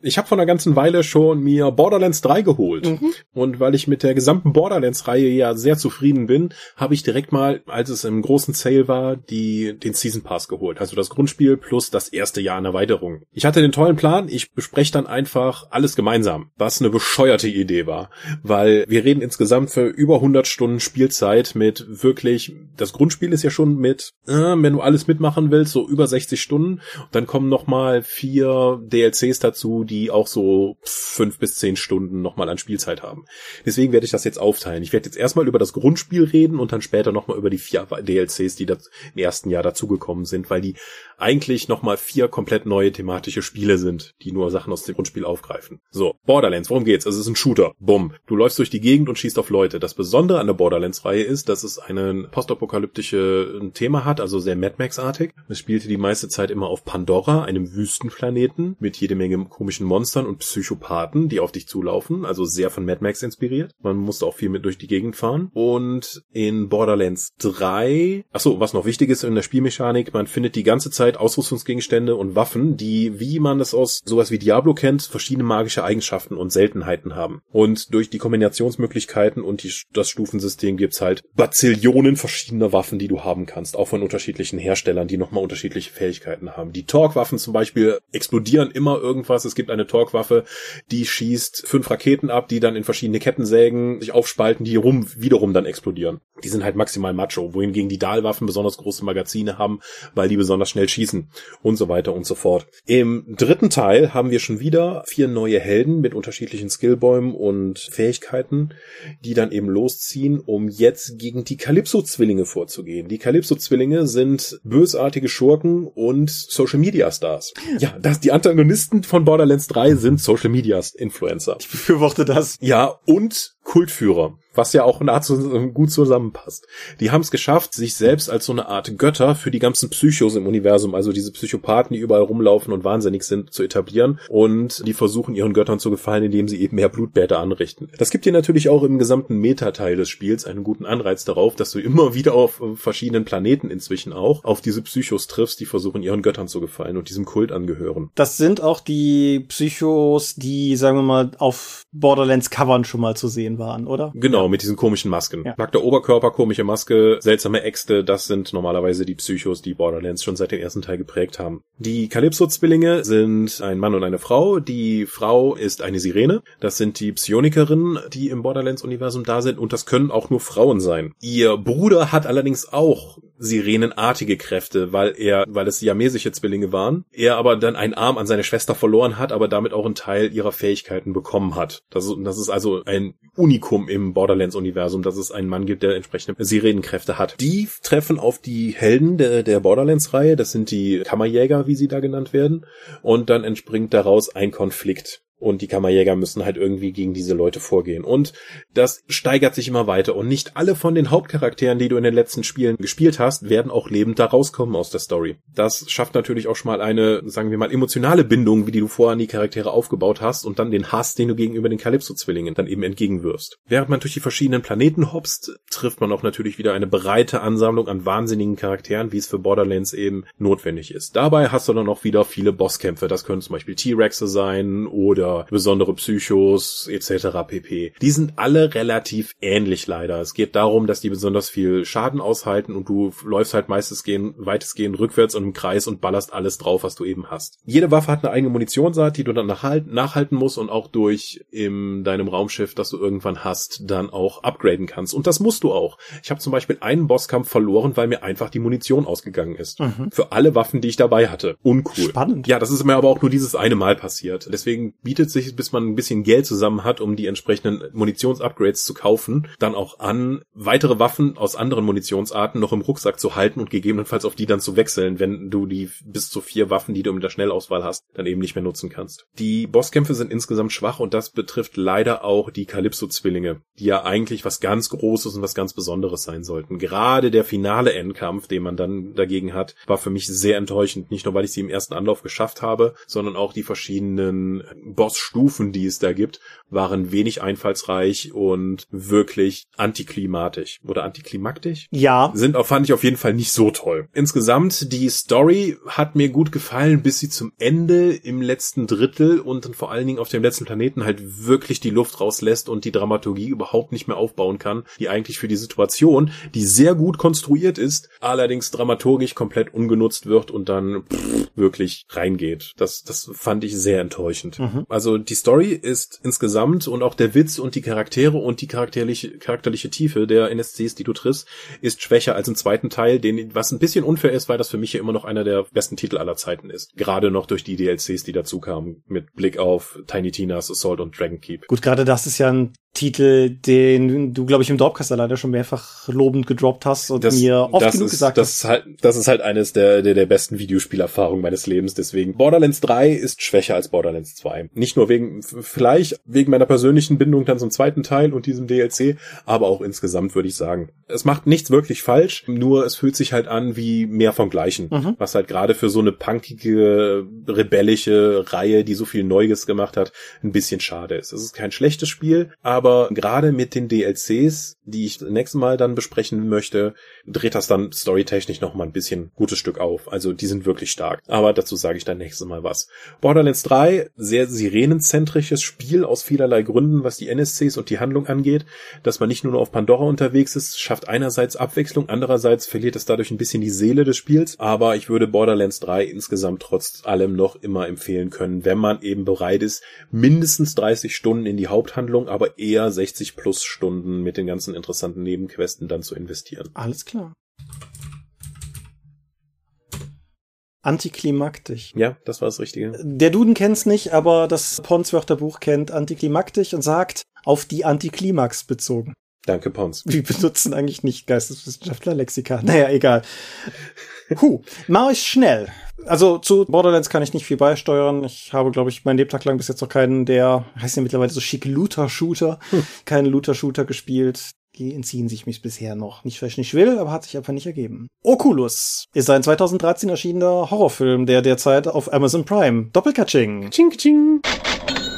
Ich habe vor einer ganzen Weile schon mir Borderlands 3 geholt. Mhm. Und weil ich mit der gesamten Borderlands-Reihe ja sehr zufrieden bin, habe ich direkt mal, als es im großen Sale war, die, den Season Pass geholt. Also das Grundspiel plus das erste Jahr an Erweiterung. Ich hatte den tollen Plan, ich bespreche dann einfach alles gemeinsam, was eine bescheuerte Idee war. Weil wir reden insgesamt für über 100 Stunden Spielzeit mit wirklich, das Grundspiel ist ja schon mit, äh, wenn du alles mitmachen willst, so über 60 Stunden. Und dann kommen noch mal vier DLCs dazu, die auch so fünf bis zehn Stunden nochmal an Spielzeit haben. Deswegen werde ich das jetzt aufteilen. Ich werde jetzt erstmal über das Grundspiel reden und dann später nochmal über die vier DLCs, die im ersten Jahr dazugekommen sind, weil die eigentlich nochmal vier komplett neue thematische Spiele sind, die nur Sachen aus dem Grundspiel aufgreifen. So, Borderlands, worum geht's? Es ist ein Shooter. Bumm. Du läufst durch die Gegend und schießt auf Leute. Das Besondere an der Borderlands-Reihe ist, dass es ein postapokalyptische äh, Thema hat, also sehr Mad Max-artig. Es spielte die meiste Zeit immer auf Pandora, einem Wüstenplaneten mit jede Menge komischen Monstern und Psychopathen, die auf dich zulaufen, also sehr von Mad Max inspiriert. Man musste auch viel mit durch die Gegend fahren. Und in Borderlands 3, achso, was noch wichtig ist in der Spielmechanik, man findet die ganze Zeit Ausrüstungsgegenstände und Waffen, die, wie man es aus sowas wie Diablo kennt, verschiedene magische Eigenschaften und Seltenheiten haben. Und durch die Kombinationsmöglichkeiten und die, das Stufensystem gibt's halt Bazillionen verschiedener Waffen, die du haben kannst, auch von unterschiedlichen Herstellern, die nochmal unterschiedliche Fähigkeiten haben. Die Torque-Waffen zum Beispiel explodieren immer irgendwas. Es gibt eine Torque-Waffe, die schießt fünf Raketen ab, die dann in verschiedene Kettensägen sich aufspalten, die rum, wiederum dann explodieren. Die sind halt maximal macho, wohingegen die Dahlwaffen besonders große Magazine haben, weil die besonders schnell schießen und so weiter und so fort. Im dritten Teil haben wir schon wieder vier neue Helden mit unterschiedlichen Skillbäumen und Fähigkeiten, die dann eben losziehen, um jetzt gegen die Calypso-Zwillinge vorzugehen. Die Calypso-Zwillinge sind bösartige Schurken und Social-Media-Stars. Ja, das, die Antagonisten von Borderlands 3 sind Social-Media-Influencer. Ich befürworte das. Ja, und Kultführer was ja auch nahezu gut zusammenpasst. Die haben es geschafft, sich selbst als so eine Art Götter für die ganzen Psychos im Universum, also diese Psychopathen, die überall rumlaufen und wahnsinnig sind, zu etablieren und die versuchen ihren Göttern zu gefallen, indem sie eben mehr Blutbäder anrichten. Das gibt dir natürlich auch im gesamten Meta-Teil des Spiels einen guten Anreiz darauf, dass du immer wieder auf verschiedenen Planeten inzwischen auch auf diese Psychos triffst, die versuchen ihren Göttern zu gefallen und diesem Kult angehören. Das sind auch die Psychos, die, sagen wir mal, auf Borderlands Covern schon mal zu sehen waren, oder? Genau, mit diesen komischen Masken. Ja. Nackter Oberkörper, komische Maske, seltsame Äxte, das sind normalerweise die Psychos, die Borderlands schon seit dem ersten Teil geprägt haben. Die Calypso-Zwillinge sind ein Mann und eine Frau. Die Frau ist eine Sirene. Das sind die Psionikerinnen, die im Borderlands-Universum da sind und das können auch nur Frauen sein. Ihr Bruder hat allerdings auch sirenenartige Kräfte, weil er, weil es siamesische Zwillinge waren. Er aber dann einen Arm an seine Schwester verloren hat, aber damit auch einen Teil ihrer Fähigkeiten bekommen hat. Das ist, das ist also ein Unikum im Borderlands-Universum, dass es einen Mann gibt, der entsprechende Sirenenkräfte hat. Die treffen auf die Helden der, der Borderlands-Reihe, das sind die Kammerjäger, wie sie da genannt werden, und dann entspringt daraus ein Konflikt. Und die Kammerjäger müssen halt irgendwie gegen diese Leute vorgehen. Und das steigert sich immer weiter. Und nicht alle von den Hauptcharakteren, die du in den letzten Spielen gespielt hast, werden auch lebend da rauskommen aus der Story. Das schafft natürlich auch schon mal eine, sagen wir mal, emotionale Bindung, wie die du vorher an die Charaktere aufgebaut hast und dann den Hass, den du gegenüber den Calypso-Zwillingen dann eben entgegenwirfst. Während man durch die verschiedenen Planeten hopst, trifft man auch natürlich wieder eine breite Ansammlung an wahnsinnigen Charakteren, wie es für Borderlands eben notwendig ist. Dabei hast du dann auch wieder viele Bosskämpfe. Das können zum Beispiel T-Rexe sein oder oder besondere Psychos etc. pp. Die sind alle relativ ähnlich leider. Es geht darum, dass die besonders viel Schaden aushalten und du läufst halt meistens gehen, weitestgehend rückwärts und im Kreis und ballerst alles drauf, was du eben hast. Jede Waffe hat eine eigene Munitionsart, die du dann nachhalten, nachhalten musst und auch durch in deinem Raumschiff, das du irgendwann hast, dann auch upgraden kannst. Und das musst du auch. Ich habe zum Beispiel einen Bosskampf verloren, weil mir einfach die Munition ausgegangen ist. Mhm. Für alle Waffen, die ich dabei hatte. Uncool. Spannend. Ja, das ist mir aber auch nur dieses eine Mal passiert. Deswegen bietet bietet sich, bis man ein bisschen Geld zusammen hat, um die entsprechenden Munitionsupgrades zu kaufen, dann auch an, weitere Waffen aus anderen Munitionsarten noch im Rucksack zu halten und gegebenenfalls auf die dann zu wechseln, wenn du die bis zu vier Waffen, die du in der Schnellauswahl hast, dann eben nicht mehr nutzen kannst. Die Bosskämpfe sind insgesamt schwach und das betrifft leider auch die Calypso-Zwillinge, die ja eigentlich was ganz Großes und was ganz Besonderes sein sollten. Gerade der finale Endkampf, den man dann dagegen hat, war für mich sehr enttäuschend. Nicht nur, weil ich sie im ersten Anlauf geschafft habe, sondern auch die verschiedenen Boss Bossstufen, die es da gibt, waren wenig einfallsreich und wirklich antiklimatisch oder antiklimaktisch. Ja. Sind auch, fand ich auf jeden Fall nicht so toll. Insgesamt, die Story hat mir gut gefallen, bis sie zum Ende im letzten Drittel und dann vor allen Dingen auf dem letzten Planeten halt wirklich die Luft rauslässt und die Dramaturgie überhaupt nicht mehr aufbauen kann, die eigentlich für die Situation, die sehr gut konstruiert ist, allerdings dramaturgisch komplett ungenutzt wird und dann pff, wirklich reingeht. Das, das fand ich sehr enttäuschend. Mhm. Also die Story ist insgesamt und auch der Witz und die Charaktere und die charakterliche, charakterliche Tiefe der NSCs, die du triffst, ist schwächer als im zweiten Teil, den, was ein bisschen unfair ist, weil das für mich ja immer noch einer der besten Titel aller Zeiten ist. Gerade noch durch die DLCs, die dazu kamen, mit Blick auf Tiny Tina's Assault und Dragon Keep. Gut, gerade das ist ja ein Titel, den du, glaube ich, im Dorpcast leider schon mehrfach lobend gedroppt hast und das, mir oft genug ist, gesagt das hast. Ist halt, das ist halt eines der, der, der besten Videospielerfahrungen meines Lebens. Deswegen Borderlands 3 ist schwächer als Borderlands 2. Nicht nur wegen, vielleicht wegen meiner persönlichen Bindung dann zum zweiten Teil und diesem DLC, aber auch insgesamt würde ich sagen. Es macht nichts wirklich falsch, nur es fühlt sich halt an wie mehr vom Gleichen. Mhm. Was halt gerade für so eine punkige, rebellische Reihe, die so viel Neues gemacht hat, ein bisschen schade ist. Es ist kein schlechtes Spiel, aber gerade mit den DLCs, die ich nächstes Mal dann besprechen möchte, dreht das dann storytechnisch noch mal ein bisschen gutes Stück auf. Also die sind wirklich stark. Aber dazu sage ich dann nächstes Mal was. Borderlands 3, sehr sirenenzentrisches Spiel aus vielerlei Gründen, was die NSCs und die Handlung angeht. Dass man nicht nur auf Pandora unterwegs ist, schafft einerseits Abwechslung, andererseits verliert es dadurch ein bisschen die Seele des Spiels. Aber ich würde Borderlands 3 insgesamt trotz allem noch immer empfehlen können, wenn man eben bereit ist, mindestens 30 Stunden in die Haupthandlung, aber eher 60 plus Stunden mit den ganzen interessanten Nebenquesten dann zu investieren. Alles klar. Antiklimaktisch. Ja, das war das Richtige. Der Duden kennt's nicht, aber das Pons-Wörterbuch kennt antiklimaktisch und sagt auf die Antiklimax bezogen. Danke, Pons. Wir benutzen eigentlich nicht Geisteswissenschaftler Lexika. Naja, egal. Huh, mach ich schnell. Also zu Borderlands kann ich nicht viel beisteuern. Ich habe, glaube ich, mein Lebtag lang bis jetzt noch keinen der, heißt ja mittlerweile so schick Looter-Shooter, hm. keinen Looter-Shooter gespielt. Die entziehen sich mich bisher noch. Nicht, weil ich nicht will, aber hat sich einfach nicht ergeben. Oculus ist ein 2013 erschienener Horrorfilm, der derzeit auf Amazon Prime Doppelkatsching ching, ching,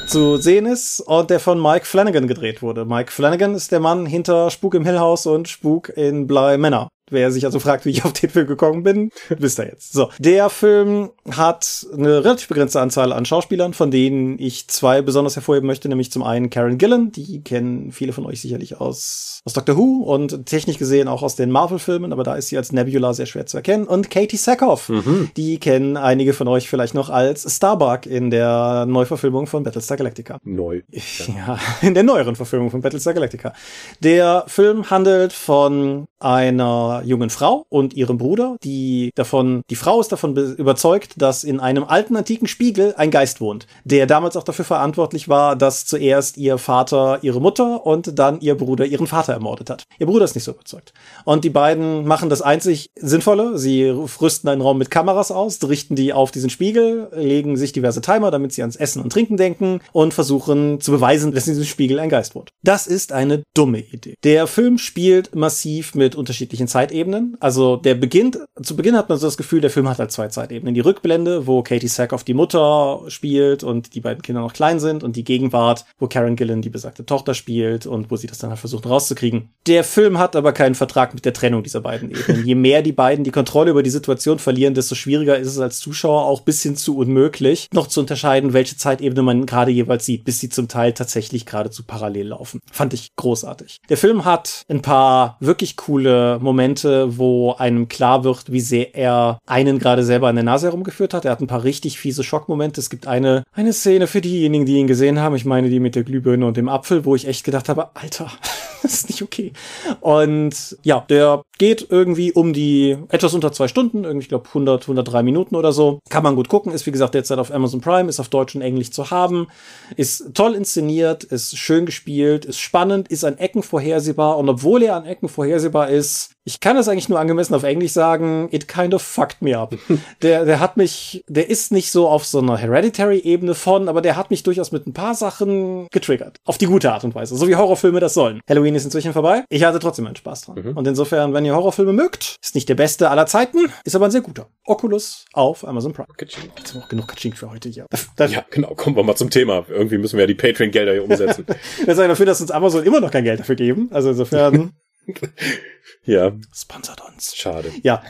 zu sehen ist und der von Mike Flanagan gedreht wurde. Mike Flanagan ist der Mann hinter Spuk im Hill House und Spuk in Bly Manor. Wer sich also fragt, wie ich auf den Film gekommen bin, wisst ihr jetzt. So, der Film hat eine relativ begrenzte Anzahl an Schauspielern, von denen ich zwei besonders hervorheben möchte, nämlich zum einen Karen Gillan, die kennen viele von euch sicherlich aus, aus Doctor Who und technisch gesehen auch aus den Marvel-Filmen, aber da ist sie als Nebula sehr schwer zu erkennen. Und Katie Sackhoff, mhm. die kennen einige von euch vielleicht noch als Starbuck in der Neuverfilmung von Battlestar Galactica. Neu. Ja, in der neueren Verfilmung von Battlestar Galactica. Der Film handelt von einer jungen Frau und ihrem Bruder, die davon, die Frau ist davon überzeugt, dass in einem alten antiken Spiegel ein Geist wohnt, der damals auch dafür verantwortlich war, dass zuerst ihr Vater ihre Mutter und dann ihr Bruder ihren Vater ermordet hat. Ihr Bruder ist nicht so überzeugt. Und die beiden machen das einzig Sinnvolle. Sie rüsten einen Raum mit Kameras aus, richten die auf diesen Spiegel, legen sich diverse Timer, damit sie ans Essen und Trinken denken und versuchen zu beweisen, dass in diesem Spiegel ein Geist wohnt. Das ist eine dumme Idee. Der Film spielt massiv mit unterschiedlichen Zeitebenen. Also der beginnt, zu Beginn hat man so das Gefühl, der Film hat halt zwei Zeitebenen. Die Rückblende, wo Katie Sackhoff die Mutter spielt und die beiden Kinder noch klein sind und die Gegenwart, wo Karen Gillan die besagte Tochter spielt und wo sie das dann halt versucht rauszukriegen. Der Film hat aber keinen Vertrag mit der Trennung dieser beiden Ebenen. Je mehr die beiden die Kontrolle über die Situation verlieren, desto schwieriger ist es als Zuschauer auch bis hin zu unmöglich, noch zu unterscheiden, welche Zeitebene man gerade jeweils sieht, bis sie zum Teil tatsächlich geradezu parallel laufen. Fand ich großartig. Der Film hat ein paar wirklich coole Momente, wo einem klar wird, wie sehr er einen gerade selber an der Nase herumgeführt hat. Er hat ein paar richtig fiese Schockmomente. Es gibt eine, eine Szene für diejenigen, die ihn gesehen haben. Ich meine die mit der Glühbirne und dem Apfel, wo ich echt gedacht habe, Alter, das ist nicht okay. Und ja, der geht irgendwie um die etwas unter zwei Stunden, irgendwie, ich glaube 100, 103 Minuten oder so. Kann man gut gucken, ist wie gesagt derzeit auf Amazon Prime, ist auf Deutsch und Englisch zu haben, ist toll inszeniert, ist schön gespielt, ist spannend, ist an Ecken vorhersehbar und obwohl er an Ecken vorhersehbar ist, ich kann das eigentlich nur angemessen auf Englisch sagen, it kind of fucked me up. der, der hat mich, der ist nicht so auf so einer Hereditary-Ebene von, aber der hat mich durchaus mit ein paar Sachen getriggert. Auf die gute Art und Weise. So wie Horrorfilme das sollen. Halloween ist inzwischen vorbei. Ich hatte trotzdem einen Spaß dran. Mhm. Und insofern, wenn ihr Horrorfilme mögt, ist nicht der beste aller Zeiten, ist aber ein sehr guter. Oculus auf Amazon Prime. Katsching. Jetzt haben wir auch genug Katsching für heute hier. ja, genau. Kommen wir mal zum Thema. Irgendwie müssen wir ja die Patreon-Gelder hier umsetzen. wir sagen dafür, dass uns Amazon immer noch kein Geld dafür geben. Also insofern. ja. Sponsert uns. Schade. Ja.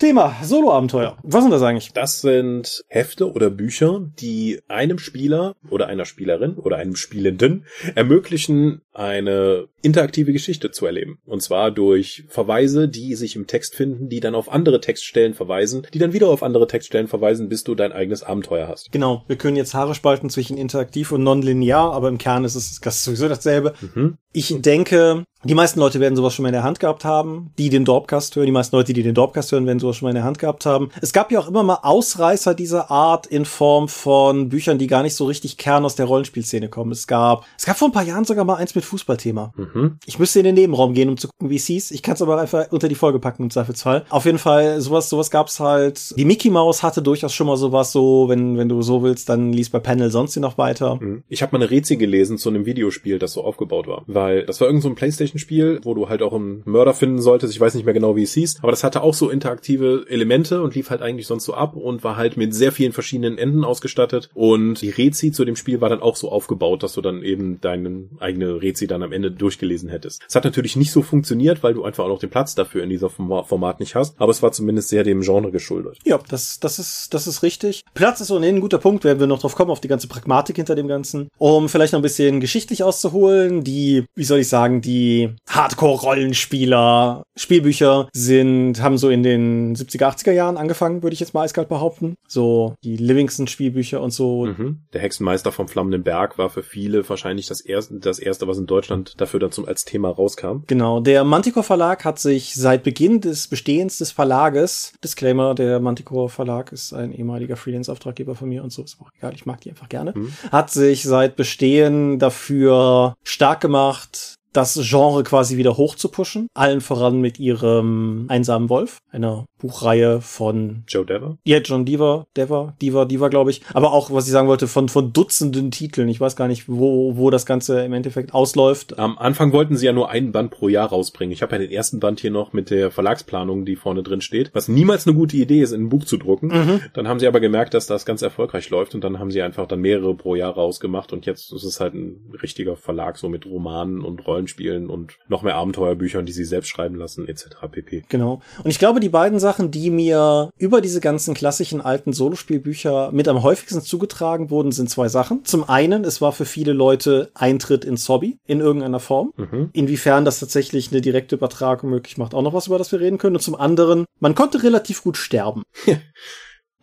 Thema Solo-Abenteuer. Was sind das eigentlich? Das sind Hefte oder Bücher, die einem Spieler oder einer Spielerin oder einem Spielenden ermöglichen, eine interaktive Geschichte zu erleben. Und zwar durch Verweise, die sich im Text finden, die dann auf andere Textstellen verweisen, die dann wieder auf andere Textstellen verweisen, bis du dein eigenes Abenteuer hast. Genau. Wir können jetzt Haare spalten zwischen interaktiv und nonlinear, aber im Kern ist es sowieso dasselbe. Mhm. Ich denke, die meisten Leute werden sowas schon mal in der Hand gehabt haben, die den Dorpcast hören. Die meisten Leute, die den Dorpcast hören, werden sowas schon mal in der Hand gehabt haben. Es gab ja auch immer mal Ausreißer dieser Art in Form von Büchern, die gar nicht so richtig Kern aus der Rollenspielszene kommen. Es gab, es gab vor ein paar Jahren sogar mal eins mit Fußballthema. Mhm. Ich müsste in den Nebenraum gehen, um zu gucken, wie es hieß. Ich kann es aber einfach unter die Folge packen im Zweifelsfall. Auf jeden Fall, sowas, sowas gab's halt. Die Mickey Mouse hatte durchaus schon mal sowas so, wenn, wenn du so willst, dann liest bei Panel sonst noch weiter. Mhm. Ich habe mal eine Rätsel gelesen zu einem Videospiel, das so aufgebaut war. Weil das war irgend so ein Playstation-Spiel, wo du halt auch einen Mörder finden solltest. Ich weiß nicht mehr genau, wie es hieß. Aber das hatte auch so interaktive Elemente und lief halt eigentlich sonst so ab und war halt mit sehr vielen verschiedenen Enden ausgestattet. Und die Rezi zu dem Spiel war dann auch so aufgebaut, dass du dann eben deine eigene Rezi dann am Ende durchgelesen hättest. Es hat natürlich nicht so funktioniert, weil du einfach auch noch den Platz dafür in dieser Format nicht hast, aber es war zumindest sehr dem Genre geschuldet. Ja, das, das ist, das ist richtig. Platz ist ohnehin ein guter Punkt, werden wir noch drauf kommen, auf die ganze Pragmatik hinter dem Ganzen. Um vielleicht noch ein bisschen geschichtlich auszuholen, die, wie soll ich sagen, die Hardcore-Rollenspieler, Spielbücher sind, haben so in den 70er, 80er Jahren angefangen, würde ich jetzt mal eiskalt behaupten. So die Livingston-Spielbücher und so. Mhm. Der Hexenmeister vom Flammenden Berg war für viele wahrscheinlich das erste, das erste, was in Deutschland dafür dazu als Thema rauskam. Genau. Der Manticore Verlag hat sich seit Beginn des Bestehens des Verlages, Disclaimer, der Manticore Verlag ist ein ehemaliger Freelance-Auftraggeber von mir und so, ist auch egal, ich mag die einfach gerne, mhm. hat sich seit Bestehen dafür stark gemacht, das Genre quasi wieder hoch zu pushen. Allen voran mit ihrem Einsamen Wolf, einer Buchreihe von Joe Dever. Ja, John Dever, Dever, Dever, Dever, glaube ich. Aber auch, was ich sagen wollte, von, von Dutzenden Titeln. Ich weiß gar nicht, wo, wo das Ganze im Endeffekt ausläuft. Am Anfang wollten sie ja nur einen Band pro Jahr rausbringen. Ich habe ja den ersten Band hier noch mit der Verlagsplanung, die vorne drin steht, was niemals eine gute Idee ist, in ein Buch zu drucken. Mhm. Dann haben sie aber gemerkt, dass das ganz erfolgreich läuft und dann haben sie einfach dann mehrere pro Jahr rausgemacht und jetzt ist es halt ein richtiger Verlag, so mit Romanen und Rollenspielen und noch mehr Abenteuerbüchern, die sie selbst schreiben lassen, etc. pp. Genau. Und ich glaube, die beiden Sachen die mir über diese ganzen klassischen alten Solospielbücher mit am häufigsten zugetragen wurden, sind zwei Sachen. Zum einen, es war für viele Leute Eintritt ins Hobby in irgendeiner Form. Mhm. Inwiefern das tatsächlich eine direkte Übertragung möglich macht, auch noch was, über das wir reden können. Und zum anderen, man konnte relativ gut sterben.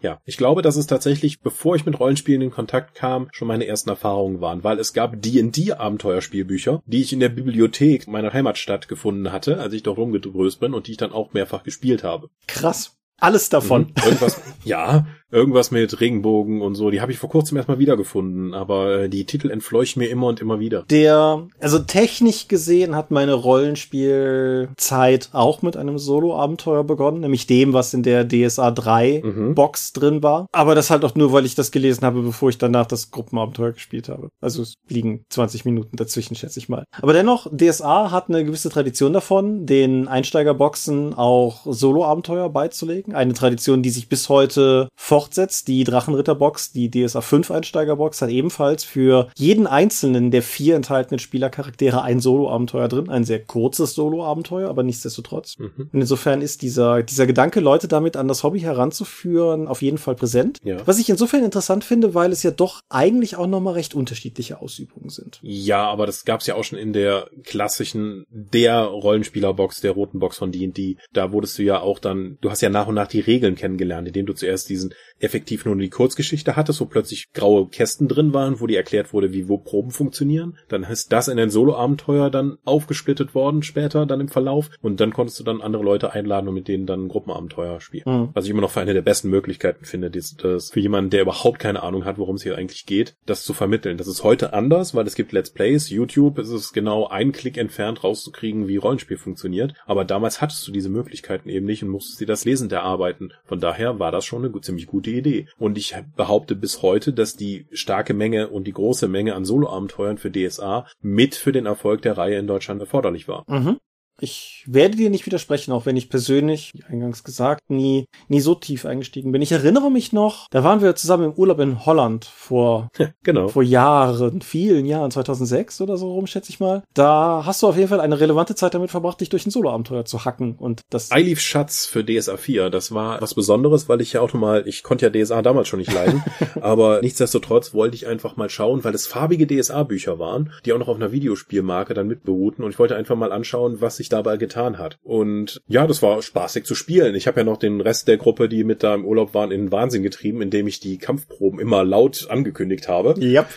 Ja, ich glaube, dass es tatsächlich, bevor ich mit Rollenspielen in Kontakt kam, schon meine ersten Erfahrungen waren, weil es gab D&D-Abenteuerspielbücher, die ich in der Bibliothek meiner Heimatstadt gefunden hatte, als ich dort rumgedröst bin und die ich dann auch mehrfach gespielt habe. Krass. Alles davon. Mhm, irgendwas, ja, irgendwas mit Regenbogen und so. Die habe ich vor kurzem erstmal wiedergefunden, aber äh, die Titel entfleuchen mir immer und immer wieder. Der, also technisch gesehen hat meine Rollenspielzeit auch mit einem Solo-Abenteuer begonnen, nämlich dem, was in der DSA 3 mhm. Box drin war. Aber das halt auch nur, weil ich das gelesen habe, bevor ich danach das Gruppenabenteuer gespielt habe. Also es liegen 20 Minuten dazwischen, schätze ich mal. Aber dennoch, DSA hat eine gewisse Tradition davon, den Einsteigerboxen auch Solo-Abenteuer beizulegen Statistiken. Eine Tradition, die sich bis heute fortsetzt. Die Drachenritterbox, die DSA 5 Einsteigerbox, hat ebenfalls für jeden einzelnen der vier enthaltenen Spielercharaktere ein Solo-Abenteuer drin. Ein sehr kurzes Solo-Abenteuer, aber nichtsdestotrotz. Mhm. Und insofern ist dieser, dieser Gedanke, Leute damit an das Hobby heranzuführen, auf jeden Fall präsent. Ja. Was ich insofern interessant finde, weil es ja doch eigentlich auch nochmal recht unterschiedliche Ausübungen sind. Ja, aber das gab es ja auch schon in der klassischen, der Rollenspielerbox, der roten Box von D&D. Da wurdest du ja auch dann, du hast ja nach und nach die Regeln kennengelernt, indem du zuerst diesen effektiv nur die Kurzgeschichte hattest, wo plötzlich graue Kästen drin waren, wo dir erklärt wurde, wie wo Proben funktionieren. Dann ist das in ein Solo-Abenteuer dann aufgesplittet worden später, dann im Verlauf. Und dann konntest du dann andere Leute einladen und mit denen dann ein Gruppenabenteuer spielen. Mhm. Was ich immer noch für eine der besten Möglichkeiten finde, das, das für jemanden, der überhaupt keine Ahnung hat, worum es hier eigentlich geht, das zu vermitteln. Das ist heute anders, weil es gibt Let's Plays, YouTube, ist es genau einen Klick entfernt rauszukriegen, wie Rollenspiel funktioniert. Aber damals hattest du diese Möglichkeiten eben nicht und musstest dir das Lesen erarbeiten. Von daher war das schon eine ziemlich gute Idee. Und ich behaupte bis heute, dass die starke Menge und die große Menge an Solo-Abenteuern für DSA mit für den Erfolg der Reihe in Deutschland erforderlich war. Mhm. Ich werde dir nicht widersprechen, auch wenn ich persönlich, wie eingangs gesagt, nie, nie so tief eingestiegen bin. Ich erinnere mich noch, da waren wir zusammen im Urlaub in Holland vor, genau. vor Jahren, vielen Jahren, 2006 oder so rum, schätze ich mal. Da hast du auf jeden Fall eine relevante Zeit damit verbracht, dich durch ein Solo-Abenteuer zu hacken und das. Eilief Schatz für DSA 4, das war was Besonderes, weil ich ja auch mal, ich konnte ja DSA damals schon nicht leiden, aber nichtsdestotrotz wollte ich einfach mal schauen, weil es farbige DSA-Bücher waren, die auch noch auf einer Videospielmarke dann mitberuhten und ich wollte einfach mal anschauen, was sich sich dabei getan hat. Und ja, das war spaßig zu spielen. Ich habe ja noch den Rest der Gruppe, die mit da im Urlaub waren, in den Wahnsinn getrieben, indem ich die Kampfproben immer laut angekündigt habe. Yep.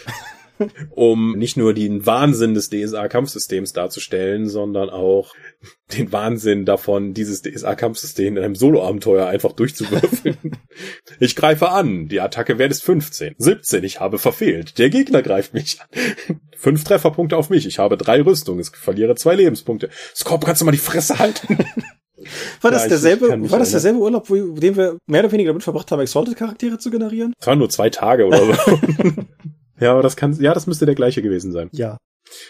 Um nicht nur den Wahnsinn des DSA-Kampfsystems darzustellen, sondern auch den Wahnsinn davon, dieses DSA-Kampfsystem in einem Solo-Abenteuer einfach durchzuwürfeln. ich greife an, die Attacke Wert ist 15. 17, ich habe verfehlt. Der Gegner greift mich an. Fünf Trefferpunkte auf mich, ich habe drei Rüstungen, ich verliere zwei Lebenspunkte. Scorp, kannst du mal die Fresse halten? War das ja, derselbe, war das derselbe Urlaub, wo, den wir mehr oder weniger damit verbracht haben, Exalted-Charaktere zu generieren? Es waren nur zwei Tage oder so. Ja, aber das kann, ja, das müsste der gleiche gewesen sein. Ja.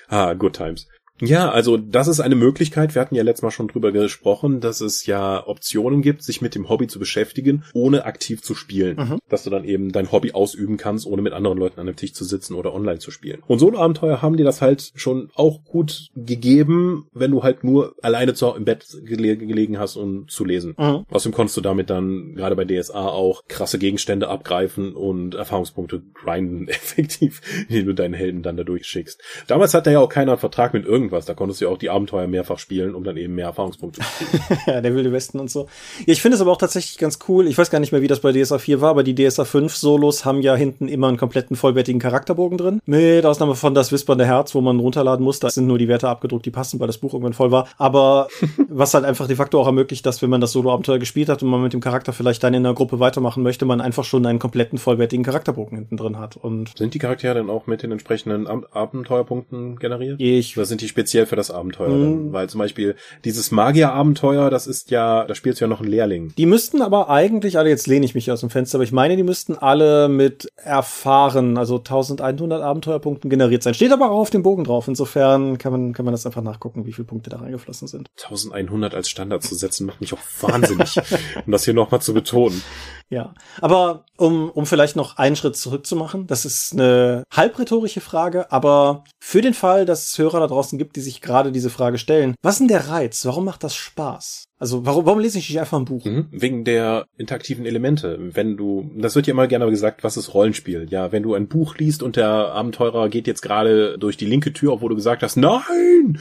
Ah, good times. Ja, also das ist eine Möglichkeit. Wir hatten ja letztes Mal schon drüber gesprochen, dass es ja Optionen gibt, sich mit dem Hobby zu beschäftigen, ohne aktiv zu spielen. Mhm. Dass du dann eben dein Hobby ausüben kannst, ohne mit anderen Leuten an einem Tisch zu sitzen oder online zu spielen. Und Solo-Abenteuer haben dir das halt schon auch gut gegeben, wenn du halt nur alleine zu, im Bett gele gelegen hast, um zu lesen. Mhm. Außerdem konntest du damit dann gerade bei DSA auch krasse Gegenstände abgreifen und Erfahrungspunkte grinden effektiv, indem du deinen Helden dann dadurch schickst. Damals hatte ja auch keiner einen Vertrag mit irgendwas. Da konntest du ja auch die Abenteuer mehrfach spielen, um dann eben mehr Erfahrungspunkte zu kriegen. ja, der wilde Westen und so. Ja, ich finde es aber auch tatsächlich ganz cool. Ich weiß gar nicht mehr, wie das bei DSA 4 war, aber die DSA 5 Solos haben ja hinten immer einen kompletten vollwertigen Charakterbogen drin. Mit Ausnahme von das Wispernde Herz, wo man runterladen muss. Da sind nur die Werte abgedruckt, die passen, weil das Buch irgendwann voll war. Aber was halt einfach de facto auch ermöglicht, dass wenn man das Solo-Abenteuer gespielt hat und man mit dem Charakter vielleicht dann in der Gruppe weitermachen möchte, man einfach schon einen kompletten vollwertigen Charakterbogen hinten drin hat. Und sind die Charaktere dann auch mit den entsprechenden Ab Abenteuerpunkten generiert? Ich. Oder sind die speziell für das Abenteuer? Mm. Weil zum Beispiel dieses Magier-Abenteuer, das ist ja, da spielst du ja noch einen Lehrling. Die müssten aber eigentlich alle, jetzt lehne ich mich aus dem Fenster, aber ich meine, die müssten alle mit erfahren, also 1100 Abenteuerpunkten generiert sein. Steht aber auch auf dem Bogen drauf. Insofern kann man, kann man das einfach nachgucken, wie viele Punkte da reingeflossen sind. 1100 als Standard zu setzen, macht mich auch wahnsinnig, um das hier nochmal zu betonen. Ja, aber um, um vielleicht noch einen Schritt zurückzumachen, das ist eine halbrhetorische Frage, aber für den Fall, dass es Hörer da draußen gibt, die sich gerade diese Frage stellen, was ist denn der Reiz? Warum macht das Spaß? Also warum, warum lese ich nicht einfach ein Buch? Mhm, wegen der interaktiven Elemente. Wenn du, das wird ja immer gerne gesagt, was ist Rollenspiel? Ja, wenn du ein Buch liest und der Abenteurer geht jetzt gerade durch die linke Tür, obwohl du gesagt hast, nein,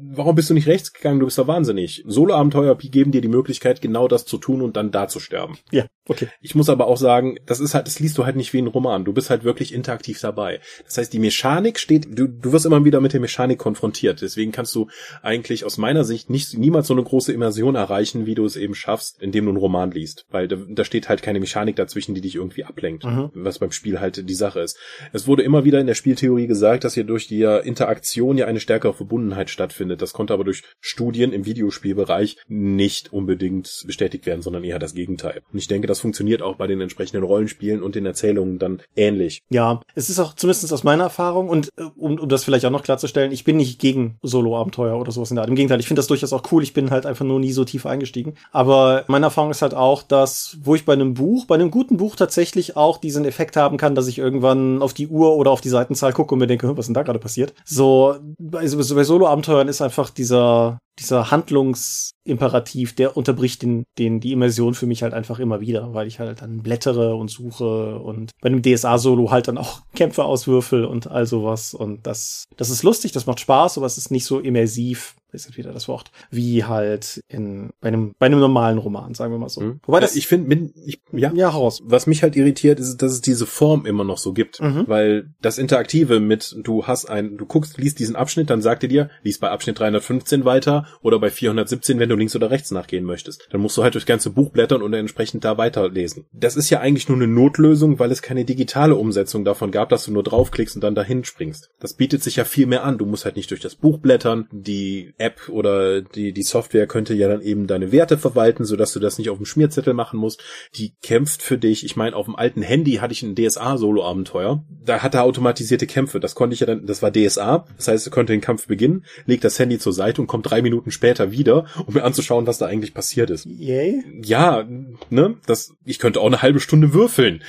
warum bist du nicht rechts gegangen? Du bist doch wahnsinnig. Solo-Abenteuer geben dir die Möglichkeit, genau das zu tun und dann da zu sterben. Ja, okay. Ich muss aber auch sagen, das ist halt, das liest du halt nicht wie ein Roman. Du bist halt wirklich interaktiv dabei. Das heißt, die Mechanik steht, du, du wirst immer wieder mit der Mechanik konfrontiert. Deswegen kannst du eigentlich aus meiner Sicht nicht, niemals so eine große Immersion erreichen, wie du es eben schaffst, indem du einen Roman liest. Weil da, da steht halt keine Mechanik dazwischen, die dich irgendwie ablenkt. Mhm. Was beim Spiel halt die Sache ist. Es wurde immer wieder in der Spieltheorie gesagt, dass hier durch die Interaktion ja eine stärkere Verbundenheit stattfindet. Das konnte aber durch Studien im Videospielbereich nicht unbedingt bestätigt werden, sondern eher das Gegenteil. Und ich denke, das funktioniert auch bei den entsprechenden Rollenspielen und den Erzählungen dann ähnlich. Ja, es ist auch zumindest aus meiner Erfahrung und äh, um, um das vielleicht auch noch klarzustellen, ich bin nicht gegen Solo-Abenteuer oder sowas in der Art. Im Gegenteil, ich finde das durchaus auch cool. Ich bin halt einfach nur nie so tief eingestiegen. Aber meine Erfahrung ist halt auch, dass, wo ich bei einem Buch, bei einem guten Buch tatsächlich auch diesen Effekt haben kann, dass ich irgendwann auf die Uhr oder auf die Seitenzahl gucke und mir denke, was denn da gerade passiert? So, also bei Solo-Abenteuern ist einfach dieser, dieser Handlungsimperativ, der unterbricht den, den, die Immersion für mich halt einfach immer wieder, weil ich halt dann blättere und suche und bei einem DSA-Solo halt dann auch Kämpfe auswürfel und all sowas. Und das, das ist lustig, das macht Spaß, aber es ist nicht so immersiv, ist jetzt wieder das Wort, wie halt in, bei einem, bei einem normalen Roman, sagen wir mal so. Mhm. Wobei das, ich finde, ja, ja, heraus. Was mich halt irritiert, ist, dass es diese Form immer noch so gibt, mhm. weil das Interaktive mit, du hast ein, du guckst, liest diesen Abschnitt, dann sagt er dir, liest bei Abschnitt 315 weiter oder bei 417, wenn du links oder rechts nachgehen möchtest. Dann musst du halt durchs ganze Buch blättern und entsprechend da weiterlesen. Das ist ja eigentlich nur eine Notlösung, weil es keine digitale Umsetzung davon gab, dass du nur draufklickst und dann dahin springst. Das bietet sich ja viel mehr an. Du musst halt nicht durch das Buch blättern. Die App oder die, die Software könnte ja dann eben deine Werte verwalten, sodass du das nicht auf dem Schmierzettel machen musst. Die kämpft für dich. Ich meine, auf dem alten Handy hatte ich ein DSA-Solo-Abenteuer. Da hatte automatisierte Kämpfe. Das konnte ich ja dann, das war DSA. Das heißt, er konnte den Kampf beginnen, legt das Handy zur Seite und kommt drei Minuten später wieder, um mir anzuschauen, was da eigentlich passiert ist. Yay? Ja, ne, das, ich könnte auch eine halbe Stunde würfeln.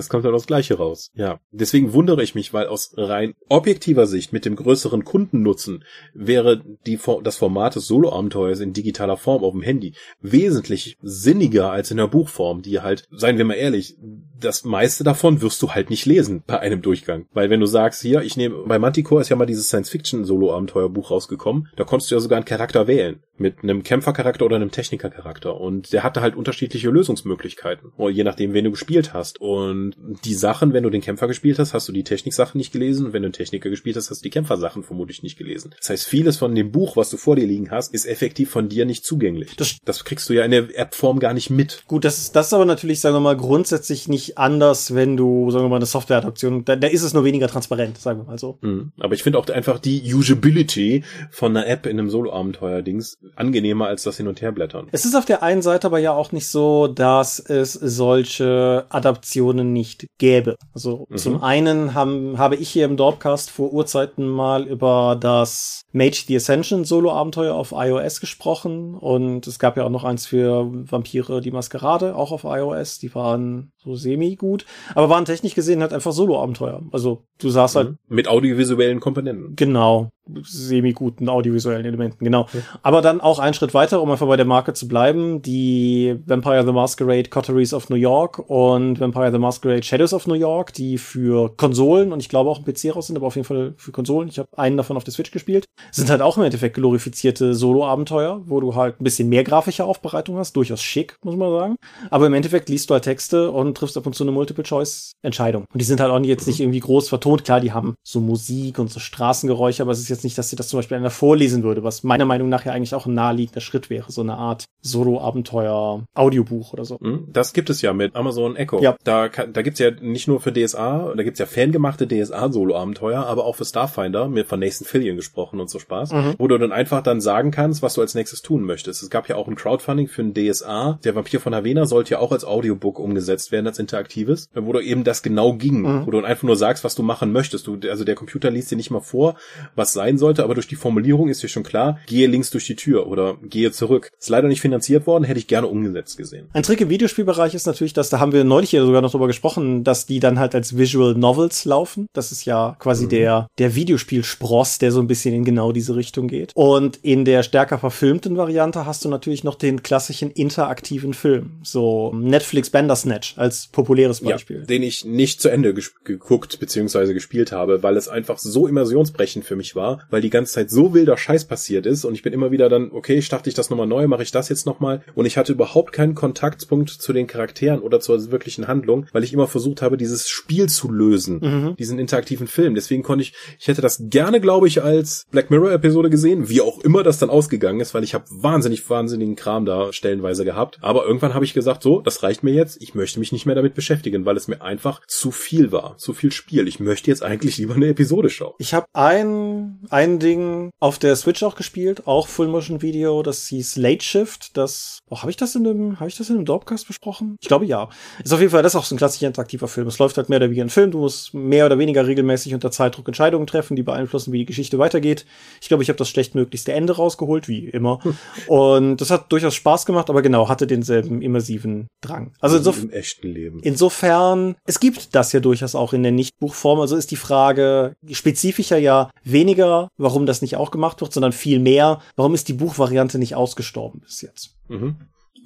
Das kommt dann aufs Gleiche raus. Ja. Deswegen wundere ich mich, weil aus rein objektiver Sicht mit dem größeren Kundennutzen wäre die, das Format des Solo-Abenteuers in digitaler Form auf dem Handy wesentlich sinniger als in der Buchform, die halt, seien wir mal ehrlich, das meiste davon wirst du halt nicht lesen bei einem Durchgang. Weil wenn du sagst, hier, ich nehme, bei Manticore ist ja mal dieses Science-Fiction-Solo-Abenteuerbuch rausgekommen, da konntest du ja sogar einen Charakter wählen. Mit einem Kämpfercharakter oder einem Technikercharakter. Und der hatte halt unterschiedliche Lösungsmöglichkeiten. Je nachdem, wen du gespielt hast. Und die Sachen, wenn du den Kämpfer gespielt hast, hast du die Techniksachen nicht gelesen. Und wenn du einen Techniker gespielt hast, hast du die Kämpfersachen vermutlich nicht gelesen. Das heißt, vieles von dem Buch, was du vor dir liegen hast, ist effektiv von dir nicht zugänglich. Das, das kriegst du ja in der App-Form gar nicht mit. Gut, das ist, das ist aber natürlich, sagen wir mal, grundsätzlich nicht anders, wenn du, sagen wir mal, eine Software-Adaption, da, da ist es nur weniger transparent, sagen wir mal so. Mhm. Aber ich finde auch einfach die Usability von einer App in einem Solo-Abenteuer-Dings angenehmer als das Hin- und Herblättern. Es ist auf der einen Seite aber ja auch nicht so, dass es solche Adaptionen nicht gäbe. Also mhm. zum einen haben, habe ich hier im Dorpcast vor Urzeiten mal über das Mage the Ascension Solo-Abenteuer auf iOS gesprochen und es gab ja auch noch eins für Vampire die Maskerade, auch auf iOS. Die waren so semi-gut, aber waren technisch gesehen halt einfach Solo-Abenteuer. Also du saßt halt. Mhm. Mit audiovisuellen Komponenten. Genau semi-guten audiovisuellen Elementen, genau. Okay. Aber dann auch einen Schritt weiter, um einfach bei der Marke zu bleiben, die Vampire the Masquerade Coteries of New York und Vampire the Masquerade Shadows of New York, die für Konsolen und ich glaube auch ein PC raus sind, aber auf jeden Fall für Konsolen, ich habe einen davon auf der Switch gespielt, sind halt auch im Endeffekt glorifizierte Solo-Abenteuer, wo du halt ein bisschen mehr grafische Aufbereitung hast, durchaus schick, muss man sagen. Aber im Endeffekt liest du halt Texte und triffst ab und zu eine Multiple-Choice-Entscheidung. Und die sind halt auch jetzt nicht irgendwie groß vertont. Klar, die haben so Musik und so Straßengeräusche, aber es ist jetzt nicht, dass sie das zum Beispiel einer vorlesen würde, was meiner Meinung nach ja eigentlich auch ein naheliegender Schritt wäre, so eine Art Solo-Abenteuer-Audiobuch oder so. Hm, das gibt es ja mit Amazon Echo. Ja. Da, da gibt's ja nicht nur für DSA, da gibt's ja fangemachte DSA-Solo-Abenteuer, aber auch für Starfinder, mit von Nathan Fillion gesprochen und so Spaß, mhm. wo du dann einfach dann sagen kannst, was du als nächstes tun möchtest. Es gab ja auch ein Crowdfunding für ein DSA. Der Vampir von Havena sollte ja auch als Audiobook umgesetzt werden, als interaktives, wo du eben das genau ging, mhm. wo du einfach nur sagst, was du machen möchtest. Du, also der Computer liest dir nicht mal vor, was sein sollte, aber durch die Formulierung ist dir schon klar, gehe links durch die Tür oder gehe zurück. Ist leider nicht finanziert worden, hätte ich gerne umgesetzt gesehen. Ein Trick im Videospielbereich ist natürlich, dass, da haben wir neulich hier sogar noch drüber gesprochen, dass die dann halt als Visual Novels laufen. Das ist ja quasi mhm. der, der Videospielspross, der so ein bisschen in genau diese Richtung geht. Und in der stärker verfilmten Variante hast du natürlich noch den klassischen interaktiven Film. So Netflix Bandersnatch als populäres Beispiel. Ja, den ich nicht zu Ende geguckt bzw. gespielt habe, weil es einfach so immersionsbrechend für mich war, weil die ganze Zeit so wilder Scheiß passiert ist und ich bin immer wieder dann, okay, starte ich das nochmal neu, mache ich das jetzt nochmal und ich hatte überhaupt keinen Kontaktpunkt zu den Charakteren oder zur wirklichen Handlung, weil ich immer versucht habe, dieses Spiel zu lösen, mhm. diesen interaktiven Film. Deswegen konnte ich, ich hätte das gerne, glaube ich, als Black Mirror Episode gesehen, wie auch immer das dann ausgegangen ist, weil ich habe wahnsinnig, wahnsinnigen Kram da stellenweise gehabt. Aber irgendwann habe ich gesagt, so, das reicht mir jetzt, ich möchte mich nicht mehr damit beschäftigen, weil es mir einfach zu viel war, zu viel Spiel. Ich möchte jetzt eigentlich lieber eine Episode schauen. Ich habe ein, ein Ding auf der Switch auch gespielt, auch Full Motion Video, das hieß Late Shift. Das, oh, habe ich das in dem, habe ich das in dem Dorpcast besprochen? Ich glaube ja. Ist auf jeden Fall, das ist auch so ein klassischer interaktiver Film. Es läuft halt mehr oder weniger ein Film. Du musst mehr oder weniger regelmäßig unter Zeitdruck Entscheidungen treffen, die beeinflussen, wie die Geschichte weitergeht. Ich glaube, ich habe das schlechtmöglichste Ende rausgeholt, wie immer. Hm. Und das hat durchaus Spaß gemacht, aber genau, hatte denselben immersiven Drang. Also, also im echten Leben. Insofern, es gibt das ja durchaus auch in der Nicht-Buchform. Also ist die Frage spezifischer ja weniger, warum das nicht auch gemacht wird, sondern viel mehr, warum ist die Buchvariante nicht ausgestorben bis jetzt? Mhm.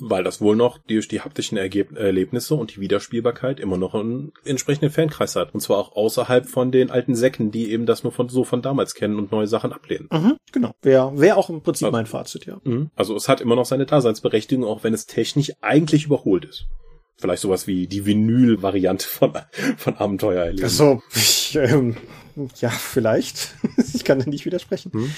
Weil das wohl noch durch die haptischen Ergeb Erlebnisse und die Wiederspielbarkeit immer noch einen entsprechenden Fankreis hat. Und zwar auch außerhalb von den alten Säcken, die eben das nur von so von damals kennen und neue Sachen ablehnen. Mhm, genau. Wäre wär auch im Prinzip also, mein Fazit, ja. Mhm. Also es hat immer noch seine Daseinsberechtigung, auch wenn es technisch eigentlich überholt ist. Vielleicht sowas wie die Vinyl-Variante von, von Abenteuer erleben. Also, ich, ähm, ja, vielleicht. ich kann da nicht widersprechen. Hm.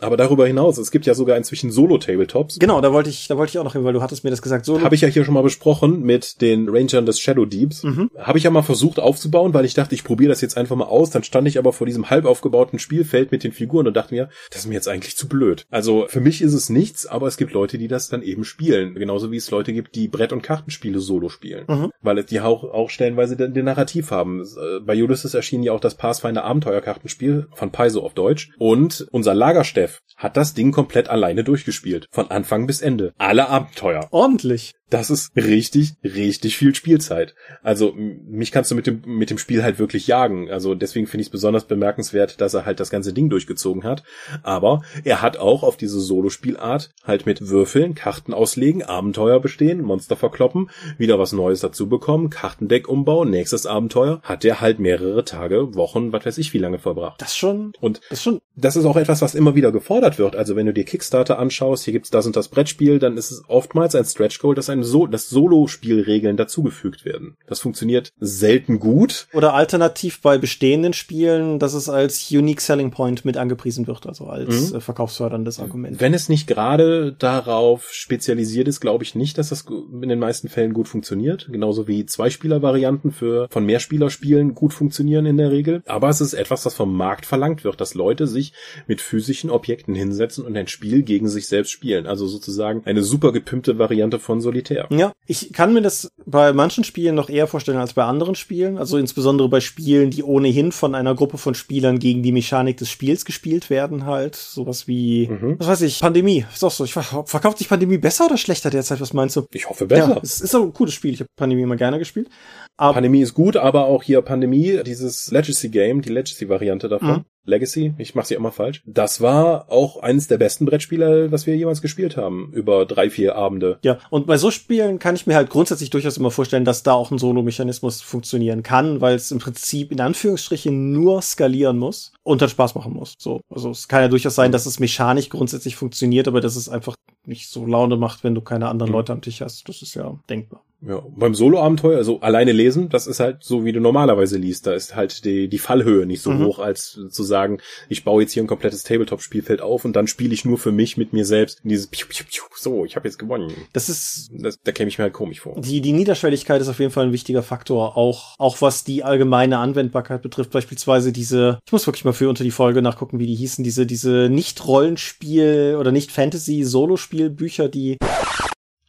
Aber darüber hinaus, es gibt ja sogar inzwischen Solo-Tabletops. Genau, da wollte ich, da wollte ich auch noch hin, weil du hattest mir das gesagt. Solo. Habe ich ja hier schon mal besprochen mit den Rangern des Shadow Deeps. Mhm. Habe ich ja mal versucht aufzubauen, weil ich dachte, ich probiere das jetzt einfach mal aus. Dann stand ich aber vor diesem halb aufgebauten Spielfeld mit den Figuren und dachte mir, das ist mir jetzt eigentlich zu blöd. Also für mich ist es nichts, aber es gibt Leute, die das dann eben spielen. Genauso wie es Leute gibt, die Brett- und Kartenspiele solo spielen. Mhm. Weil die auch, auch stellenweise den, den Narrativ haben. Äh, bei Ulysses erschien ja auch das Pathfinder Abenteuerkartenspiel von Paizo auf Deutsch. Und unser Lagersteff hat das Ding komplett alleine durchgespielt. Von Anfang bis Ende. Alle Abenteuer. Ordentlich das ist richtig, richtig viel Spielzeit. Also mich kannst du mit dem mit dem Spiel halt wirklich jagen. Also deswegen finde ich es besonders bemerkenswert, dass er halt das ganze Ding durchgezogen hat. Aber er hat auch auf diese Solo-Spielart halt mit Würfeln, Karten auslegen, Abenteuer bestehen, Monster verkloppen, wieder was Neues dazu bekommen, Kartendeck umbauen, nächstes Abenteuer, hat er halt mehrere Tage, Wochen, was weiß ich, wie lange verbracht. Das schon. Und das schon. Das ist auch etwas, was immer wieder gefordert wird. Also wenn du dir Kickstarter anschaust, hier gibt's das und das Brettspiel, dann ist es oftmals ein Stretch Goal, das ein so dass Solo-Spielregeln dazugefügt werden. Das funktioniert selten gut. Oder alternativ bei bestehenden Spielen, dass es als Unique Selling Point mit angepriesen wird, also als mhm. Äh, verkaufsförderndes Argument. Wenn es nicht gerade darauf spezialisiert ist, glaube ich nicht, dass das in den meisten Fällen gut funktioniert. Genauso wie Zweispieler-Varianten für von Mehrspielerspielen gut funktionieren in der Regel. Aber es ist etwas, das vom Markt verlangt wird, dass Leute sich mit physischen Objekten hinsetzen und ein Spiel gegen sich selbst spielen. Also sozusagen eine super gepimpte Variante von Solitär. Ja, ich kann mir das bei manchen Spielen noch eher vorstellen als bei anderen Spielen. Also insbesondere bei Spielen, die ohnehin von einer Gruppe von Spielern gegen die Mechanik des Spiels gespielt werden halt. Sowas wie, mhm. was weiß ich, Pandemie. Ist auch so. Ich, verkauft sich Pandemie besser oder schlechter derzeit? Was meinst du? Ich hoffe besser. Ja, es ist auch ein cooles Spiel. Ich habe Pandemie immer gerne gespielt. Aber Pandemie ist gut, aber auch hier Pandemie, dieses Legacy Game, die Legacy-Variante davon. Mhm. Legacy, ich mache sie immer falsch. Das war auch eines der besten Brettspieler, was wir jemals gespielt haben, über drei, vier Abende. Ja, und bei so Spielen kann ich mir halt grundsätzlich durchaus immer vorstellen, dass da auch ein Solo-Mechanismus funktionieren kann, weil es im Prinzip in Anführungsstrichen nur skalieren muss und dann Spaß machen muss. So, also es kann ja durchaus sein, dass es mechanisch grundsätzlich funktioniert, aber dass es einfach nicht so Laune macht, wenn du keine anderen mhm. Leute am Tisch hast. Das ist ja denkbar. Ja, beim Solo-Abenteuer, also alleine lesen, das ist halt so, wie du normalerweise liest. Da ist halt die, die Fallhöhe nicht so mhm. hoch, als zu sagen, ich baue jetzt hier ein komplettes Tabletop-Spielfeld auf und dann spiele ich nur für mich mit mir selbst in dieses Piu, Piu, Piu, so, ich habe jetzt gewonnen. Das ist, das, da käme ich mir halt komisch vor. Die, die Niederschwelligkeit ist auf jeden Fall ein wichtiger Faktor, auch, auch was die allgemeine Anwendbarkeit betrifft. Beispielsweise diese, ich muss wirklich mal für unter die Folge nachgucken, wie die hießen, diese, diese Nicht-Rollenspiel oder Nicht-Fantasy-Solo-Spiel-Bücher, die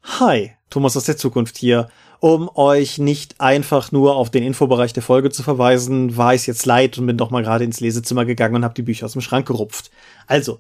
Hi, Thomas aus der Zukunft hier. Um euch nicht einfach nur auf den Infobereich der Folge zu verweisen, war ich jetzt leid und bin doch mal gerade ins Lesezimmer gegangen und habe die Bücher aus dem Schrank gerupft. Also,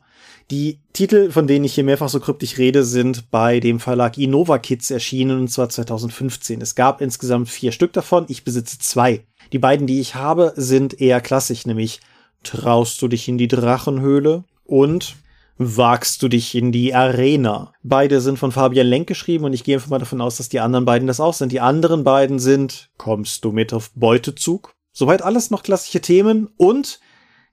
die Titel, von denen ich hier mehrfach so kryptisch rede, sind bei dem Verlag Innova Kids erschienen, und zwar 2015. Es gab insgesamt vier Stück davon, ich besitze zwei. Die beiden, die ich habe, sind eher klassisch, nämlich Traust du dich in die Drachenhöhle und wagst du dich in die Arena. Beide sind von Fabian Lenk geschrieben und ich gehe einfach mal davon aus, dass die anderen beiden das auch sind. Die anderen beiden sind Kommst du mit auf Beutezug? Soweit alles noch klassische Themen und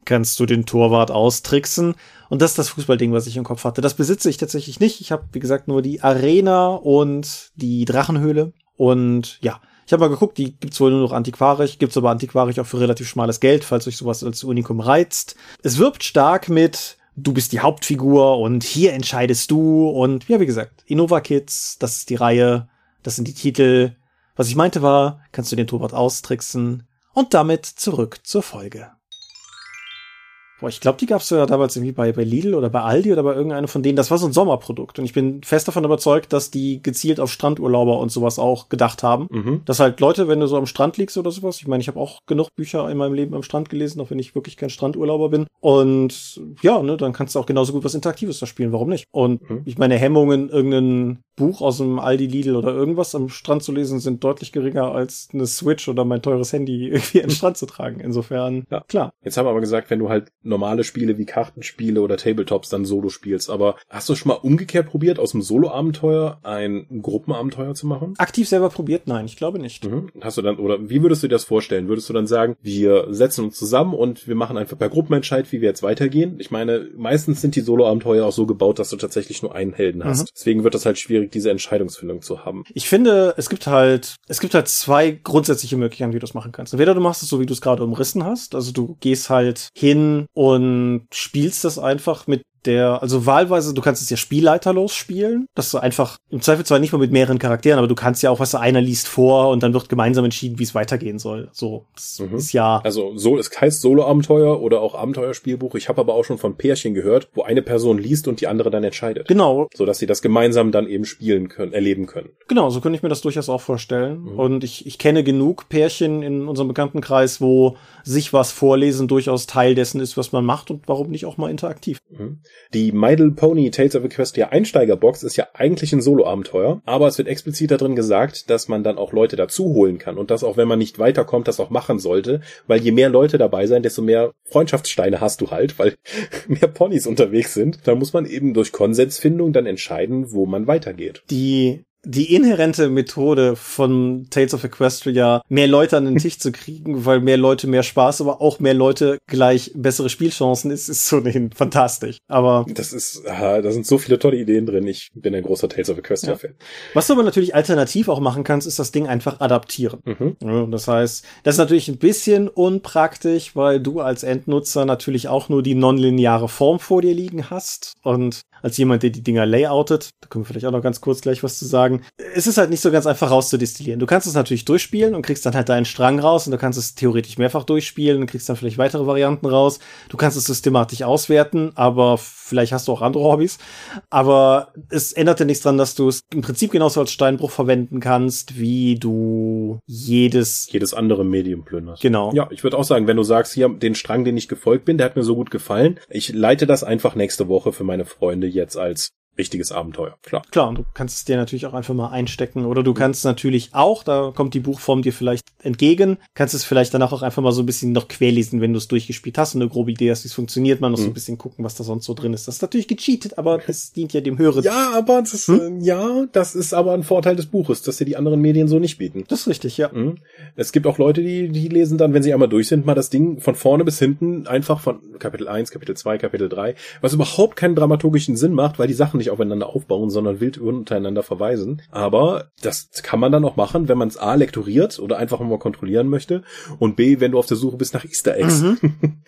kannst du den Torwart austricksen? Und das ist das Fußballding, was ich im Kopf hatte. Das besitze ich tatsächlich nicht. Ich habe, wie gesagt, nur die Arena und die Drachenhöhle. Und ja, ich habe mal geguckt, die gibt's wohl nur noch antiquarisch, gibt's aber antiquarisch auch für relativ schmales Geld, falls euch sowas als Unikum reizt. Es wirbt stark mit du bist die Hauptfigur und hier entscheidest du und ja, wie gesagt, Innova Kids, das ist die Reihe, das sind die Titel. Was ich meinte war, kannst du den Torwart austricksen und damit zurück zur Folge. Boah, ich glaube, die gab's ja damals irgendwie bei, bei Lidl oder bei Aldi oder bei irgendeinem von denen. Das war so ein Sommerprodukt. Und ich bin fest davon überzeugt, dass die gezielt auf Strandurlauber und sowas auch gedacht haben. Mhm. Dass halt Leute, wenn du so am Strand liegst oder sowas, ich meine, ich habe auch genug Bücher in meinem Leben am Strand gelesen, auch wenn ich wirklich kein Strandurlauber bin. Und ja, ne, dann kannst du auch genauso gut was Interaktives da spielen. Warum nicht? Und mhm. ich meine, Hemmungen, irgendeinen Buch aus dem Aldi Lidl oder irgendwas am Strand zu lesen, sind deutlich geringer als eine Switch oder mein teures Handy irgendwie den Strand zu tragen. Insofern, ja, klar. Jetzt haben wir aber gesagt, wenn du halt normale Spiele wie Kartenspiele oder Tabletops dann Solo spielst. Aber hast du schon mal umgekehrt probiert, aus dem Solo-Abenteuer ein Gruppenabenteuer zu machen? Aktiv selber probiert? Nein, ich glaube nicht. Mhm. Hast du dann, oder wie würdest du dir das vorstellen? Würdest du dann sagen, wir setzen uns zusammen und wir machen einfach per Gruppenentscheid, wie wir jetzt weitergehen? Ich meine, meistens sind die Solo-Abenteuer auch so gebaut, dass du tatsächlich nur einen Helden hast. Mhm. Deswegen wird das halt schwierig, diese Entscheidungsfindung zu haben. Ich finde, es gibt halt, es gibt halt zwei grundsätzliche Möglichkeiten, wie du es machen kannst. Entweder du machst es so, wie du es gerade umrissen hast. Also du gehst halt hin und spielst das einfach mit der, also wahlweise, du kannst es ja spielleiterlos spielen, dass du einfach, im Zweifel zwar nicht mal mit mehreren Charakteren, aber du kannst ja auch, was einer liest vor und dann wird gemeinsam entschieden, wie es weitergehen soll. So, das mhm. ist ja. Also, so, es heißt Solo-Abenteuer oder auch Abenteuerspielbuch. Ich habe aber auch schon von Pärchen gehört, wo eine Person liest und die andere dann entscheidet. Genau. So dass sie das gemeinsam dann eben spielen können, erleben können. Genau, so könnte ich mir das durchaus auch vorstellen. Mhm. Und ich, ich kenne genug Pärchen in unserem Bekanntenkreis, wo sich was vorlesen durchaus Teil dessen ist, was man macht und warum nicht auch mal interaktiv. Mhm. Die My Little Pony Tales of Equestria Einsteigerbox ist ja eigentlich ein Solo-Abenteuer, aber es wird explizit darin gesagt, dass man dann auch Leute dazu holen kann und dass auch wenn man nicht weiterkommt, das auch machen sollte, weil je mehr Leute dabei sein, desto mehr Freundschaftssteine hast du halt, weil mehr Ponys unterwegs sind. Da muss man eben durch Konsensfindung dann entscheiden, wo man weitergeht. Die die inhärente Methode von Tales of Equestria, mehr Leute an den Tisch zu kriegen, weil mehr Leute mehr Spaß, aber auch mehr Leute gleich bessere Spielchancen ist, ist so ohnehin fantastisch. Aber das ist, da sind so viele tolle Ideen drin. Ich bin ein großer Tales of Equestria Fan. Ja. Was du aber natürlich alternativ auch machen kannst, ist das Ding einfach adaptieren. Mhm. Ja, das heißt, das ist natürlich ein bisschen unpraktisch, weil du als Endnutzer natürlich auch nur die nonlineare Form vor dir liegen hast und als jemand, der die Dinger layoutet, da können wir vielleicht auch noch ganz kurz gleich was zu sagen. Es ist halt nicht so ganz einfach rauszudestillieren. Du kannst es natürlich durchspielen und kriegst dann halt deinen Strang raus und du kannst es theoretisch mehrfach durchspielen und kriegst dann vielleicht weitere Varianten raus. Du kannst es systematisch auswerten, aber vielleicht hast du auch andere Hobbys. Aber es ändert ja nichts dran, dass du es im Prinzip genauso als Steinbruch verwenden kannst, wie du jedes jedes andere Medium plünderst. Genau. Ja, ich würde auch sagen, wenn du sagst, hier den Strang, den ich gefolgt bin, der hat mir so gut gefallen, ich leite das einfach nächste Woche für meine Freunde jetzt als richtiges Abenteuer, klar. Klar, und du kannst es dir natürlich auch einfach mal einstecken oder du kannst natürlich auch, da kommt die Buchform dir vielleicht entgegen, kannst es vielleicht danach auch einfach mal so ein bisschen noch querlesen, wenn du es durchgespielt hast und eine grobe Idee hast, wie es funktioniert, mal noch mhm. so ein bisschen gucken, was da sonst so drin ist. Das ist natürlich gecheatet, aber es dient ja dem Hören. Ja, aber das, hm? äh, ja, das ist aber ein Vorteil des Buches, dass dir die anderen Medien so nicht bieten. Das ist richtig, ja. Mhm. Es gibt auch Leute, die, die lesen dann, wenn sie einmal durch sind, mal das Ding von vorne bis hinten einfach von Kapitel 1, Kapitel 2, Kapitel 3, was überhaupt keinen dramaturgischen Sinn macht, weil die Sachen nicht aufeinander aufbauen bauen, sondern wild untereinander verweisen. Aber das kann man dann auch machen, wenn man es A lektoriert oder einfach mal kontrollieren möchte und B, wenn du auf der Suche bist nach Easter Eggs, mhm.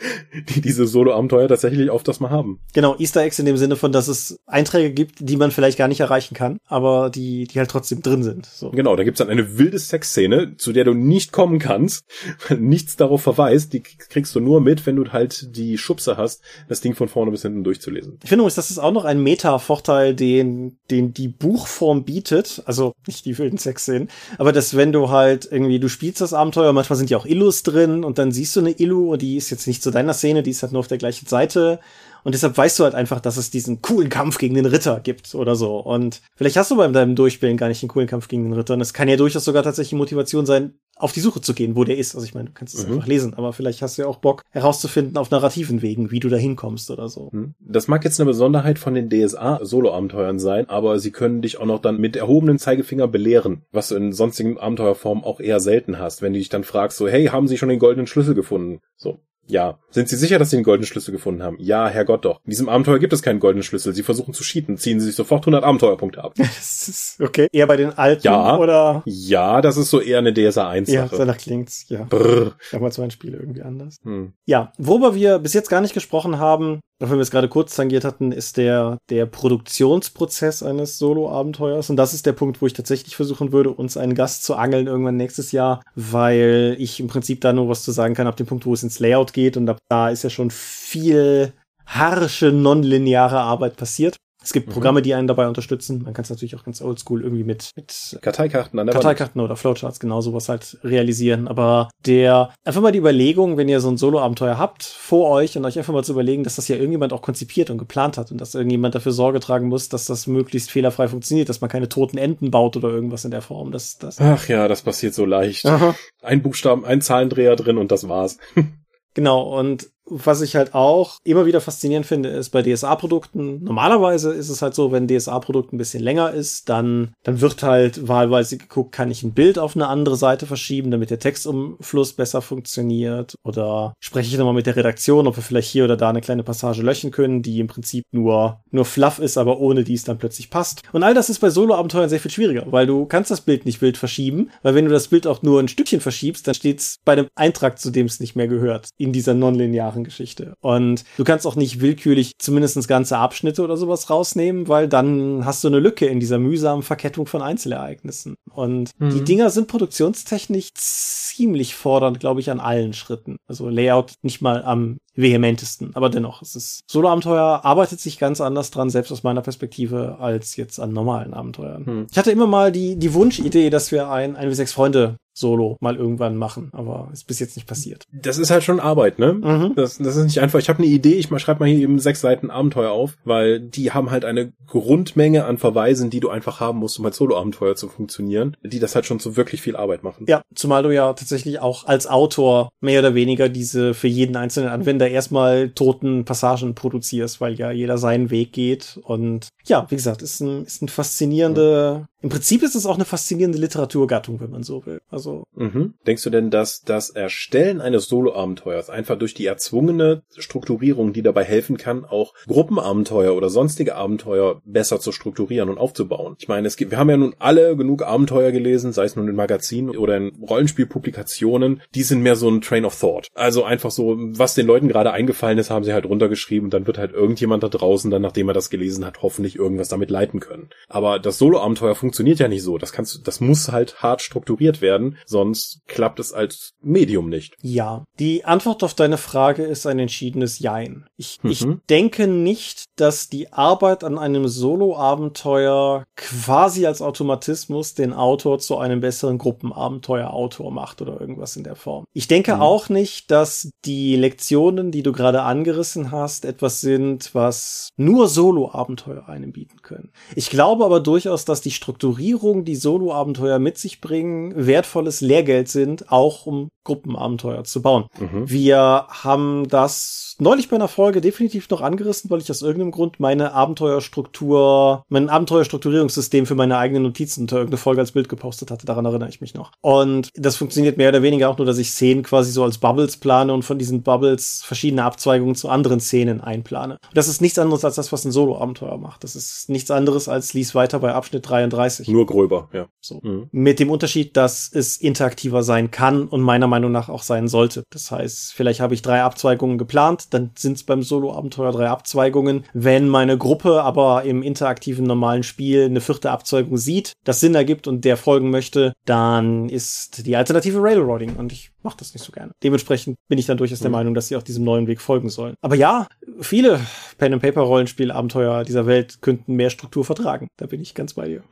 die diese Solo-Abenteuer tatsächlich oft das mal haben. Genau, Easter Eggs in dem Sinne von, dass es Einträge gibt, die man vielleicht gar nicht erreichen kann, aber die, die halt trotzdem drin sind. So. Genau, da gibt's dann eine wilde Sexszene, zu der du nicht kommen kannst, weil nichts darauf verweist, die kriegst du nur mit, wenn du halt die Schubse hast, das Ding von vorne bis hinten durchzulesen. Ich finde das ist auch noch ein Meta-Vorteil, den den, die Buchform bietet, also nicht die wilden Sexszenen, aber dass wenn du halt irgendwie, du spielst das Abenteuer, manchmal sind ja auch Illus drin und dann siehst du eine Illu und die ist jetzt nicht zu deiner Szene, die ist halt nur auf der gleichen Seite und deshalb weißt du halt einfach, dass es diesen coolen Kampf gegen den Ritter gibt oder so. Und vielleicht hast du bei deinem Durchspielen gar nicht den coolen Kampf gegen den Ritter. Und es kann ja durchaus sogar tatsächlich Motivation sein, auf die Suche zu gehen, wo der ist. Also ich meine, du kannst es mhm. einfach lesen, aber vielleicht hast du ja auch Bock herauszufinden auf narrativen Wegen, wie du da hinkommst oder so. Mhm. Das mag jetzt eine Besonderheit von den DSA-Solo-Abenteuern sein, aber sie können dich auch noch dann mit erhobenem Zeigefinger belehren, was du in sonstigen Abenteuerformen auch eher selten hast, wenn du dich dann fragst, so, hey, haben sie schon den goldenen Schlüssel gefunden? So, ja. Sind Sie sicher, dass Sie den goldenen Schlüssel gefunden haben? Ja, Herrgott doch. In diesem Abenteuer gibt es keinen goldenen Schlüssel. Sie versuchen zu cheaten. Ziehen Sie sich sofort 100 Abenteuerpunkte ab. okay. Eher bei den alten ja, oder? Ja, das ist so eher eine DSA 1 Sache. Ja, danach klingt's. Ja. Brrr. Damals war ein Spiel irgendwie anders. Hm. Ja, worüber wir bis jetzt gar nicht gesprochen haben, auch wenn wir es gerade kurz tangiert hatten, ist der, der Produktionsprozess eines Solo-Abenteuers. Und das ist der Punkt, wo ich tatsächlich versuchen würde, uns einen Gast zu angeln irgendwann nächstes Jahr, weil ich im Prinzip da nur was zu sagen kann ab dem Punkt, wo es ins Layout geht. Und ab da ist ja schon viel harsche, nonlineare Arbeit passiert. Es gibt mhm. Programme, die einen dabei unterstützen. Man kann es natürlich auch ganz oldschool irgendwie mit, mit Karteikarten an der Karteikarten Wand. oder Flowcharts genau sowas halt realisieren. Aber der, einfach mal die Überlegung, wenn ihr so ein Solo-Abenteuer habt vor euch und euch einfach mal zu überlegen, dass das ja irgendjemand auch konzipiert und geplant hat und dass irgendjemand dafür Sorge tragen muss, dass das möglichst fehlerfrei funktioniert, dass man keine toten Enden baut oder irgendwas in der Form. Das, das Ach ja, das passiert so leicht. Aha. Ein Buchstaben, ein Zahlendreher drin und das war's. Genau, und was ich halt auch immer wieder faszinierend finde, ist bei DSA-Produkten. Normalerweise ist es halt so, wenn DSA-Produkt ein bisschen länger ist, dann, dann wird halt wahlweise geguckt, kann ich ein Bild auf eine andere Seite verschieben, damit der Textumfluss besser funktioniert? Oder spreche ich nochmal mit der Redaktion, ob wir vielleicht hier oder da eine kleine Passage löschen können, die im Prinzip nur, nur Fluff ist, aber ohne die es dann plötzlich passt. Und all das ist bei Solo-Abenteuern sehr viel schwieriger, weil du kannst das Bild nicht wild verschieben, weil wenn du das Bild auch nur ein Stückchen verschiebst, dann steht es bei dem Eintrag, zu dem es nicht mehr gehört, in dieser nonlinearen Geschichte. Und du kannst auch nicht willkürlich zumindest ganze Abschnitte oder sowas rausnehmen, weil dann hast du eine Lücke in dieser mühsamen Verkettung von Einzelereignissen. Und mhm. die Dinger sind produktionstechnisch ziemlich fordernd, glaube ich, an allen Schritten. Also Layout nicht mal am vehementesten. Aber dennoch, es ist Solo-Abenteuer arbeitet sich ganz anders dran, selbst aus meiner Perspektive, als jetzt an normalen Abenteuern. Hm. Ich hatte immer mal die, die Wunschidee, dass wir ein, ein wie sechs Freunde Solo mal irgendwann machen, aber ist bis jetzt nicht passiert. Das ist halt schon Arbeit, ne? Mhm. Das, das ist nicht einfach. Ich habe eine Idee, ich mal schreib mal hier eben sechs Seiten Abenteuer auf, weil die haben halt eine Grundmenge an Verweisen, die du einfach haben musst, um als Solo-Abenteuer zu funktionieren, die das halt schon zu wirklich viel Arbeit machen. Ja, zumal du ja tatsächlich auch als Autor mehr oder weniger diese für jeden einzelnen Anwender erstmal toten Passagen produzierst, weil ja jeder seinen Weg geht. Und ja, wie gesagt, ist ein, ist ein faszinierende, im Prinzip ist es auch eine faszinierende Literaturgattung, wenn man so will. Also. Mhm. Denkst du denn, dass das Erstellen eines Solo-Abenteuers einfach durch die erzwungene Strukturierung, die dabei helfen kann, auch Gruppenabenteuer oder sonstige Abenteuer besser zu strukturieren und aufzubauen? Ich meine, es gibt, wir haben ja nun alle genug Abenteuer gelesen, sei es nun in Magazinen oder in Rollenspielpublikationen, die sind mehr so ein Train of Thought. Also einfach so, was den Leuten gerade eingefallen ist, haben sie halt runtergeschrieben und dann wird halt irgendjemand da draußen dann, nachdem er das gelesen hat, hoffentlich irgendwas damit leiten können. Aber das Solo-Abenteuer funktioniert ja nicht so. Das kannst, das muss halt hart strukturiert werden, sonst klappt es als Medium nicht. Ja, die Antwort auf deine Frage ist ein entschiedenes Jein. Ich, mhm. ich denke nicht, dass die Arbeit an einem Solo-Abenteuer quasi als Automatismus den Autor zu einem besseren Gruppenabenteuer-Autor macht oder irgendwas in der Form. Ich denke mhm. auch nicht, dass die Lektionen, die du gerade angerissen hast, etwas sind, was nur Solo-Abenteuer einem bieten können. Ich glaube aber durchaus, dass die Strukturierung, die Solo-Abenteuer mit sich bringen, wertvolles Lehrgeld sind, auch um Gruppenabenteuer zu bauen. Mhm. Wir haben das neulich bei einer Folge definitiv noch angerissen, weil ich aus irgendeinem Grund meine Abenteuerstruktur, mein Abenteuerstrukturierungssystem für meine eigenen Notizen unter irgendeine Folge als Bild gepostet hatte. Daran erinnere ich mich noch. Und das funktioniert mehr oder weniger auch nur, dass ich Szenen quasi so als Bubbles plane und von diesen Bubbles verschiedene Abzweigungen zu anderen Szenen einplane. Und das ist nichts anderes als das, was ein Solo-Abenteuer macht. Das ist nichts anderes als lies weiter bei Abschnitt 33. Nur gröber, ja. So. Mhm. Mit dem Unterschied, dass es interaktiver sein kann und meiner Meinung nach auch sein sollte. Das heißt, vielleicht habe ich drei Abzweigungen geplant, dann sind es beim Solo-Abenteuer drei Abzweigungen. Wenn meine Gruppe aber im interaktiven normalen Spiel eine vierte Abzweigung sieht, das Sinn ergibt und der folgen möchte, dann ist die Alternative Railroading und ich mache das nicht so gerne. Dementsprechend bin ich dann durchaus der mhm. Meinung, dass sie auch diesem neuen Weg folgen sollen. Aber ja, viele Pen and Paper Rollenspiel-Abenteuer dieser Welt könnten mehr Struktur vertragen. Da bin ich ganz bei dir.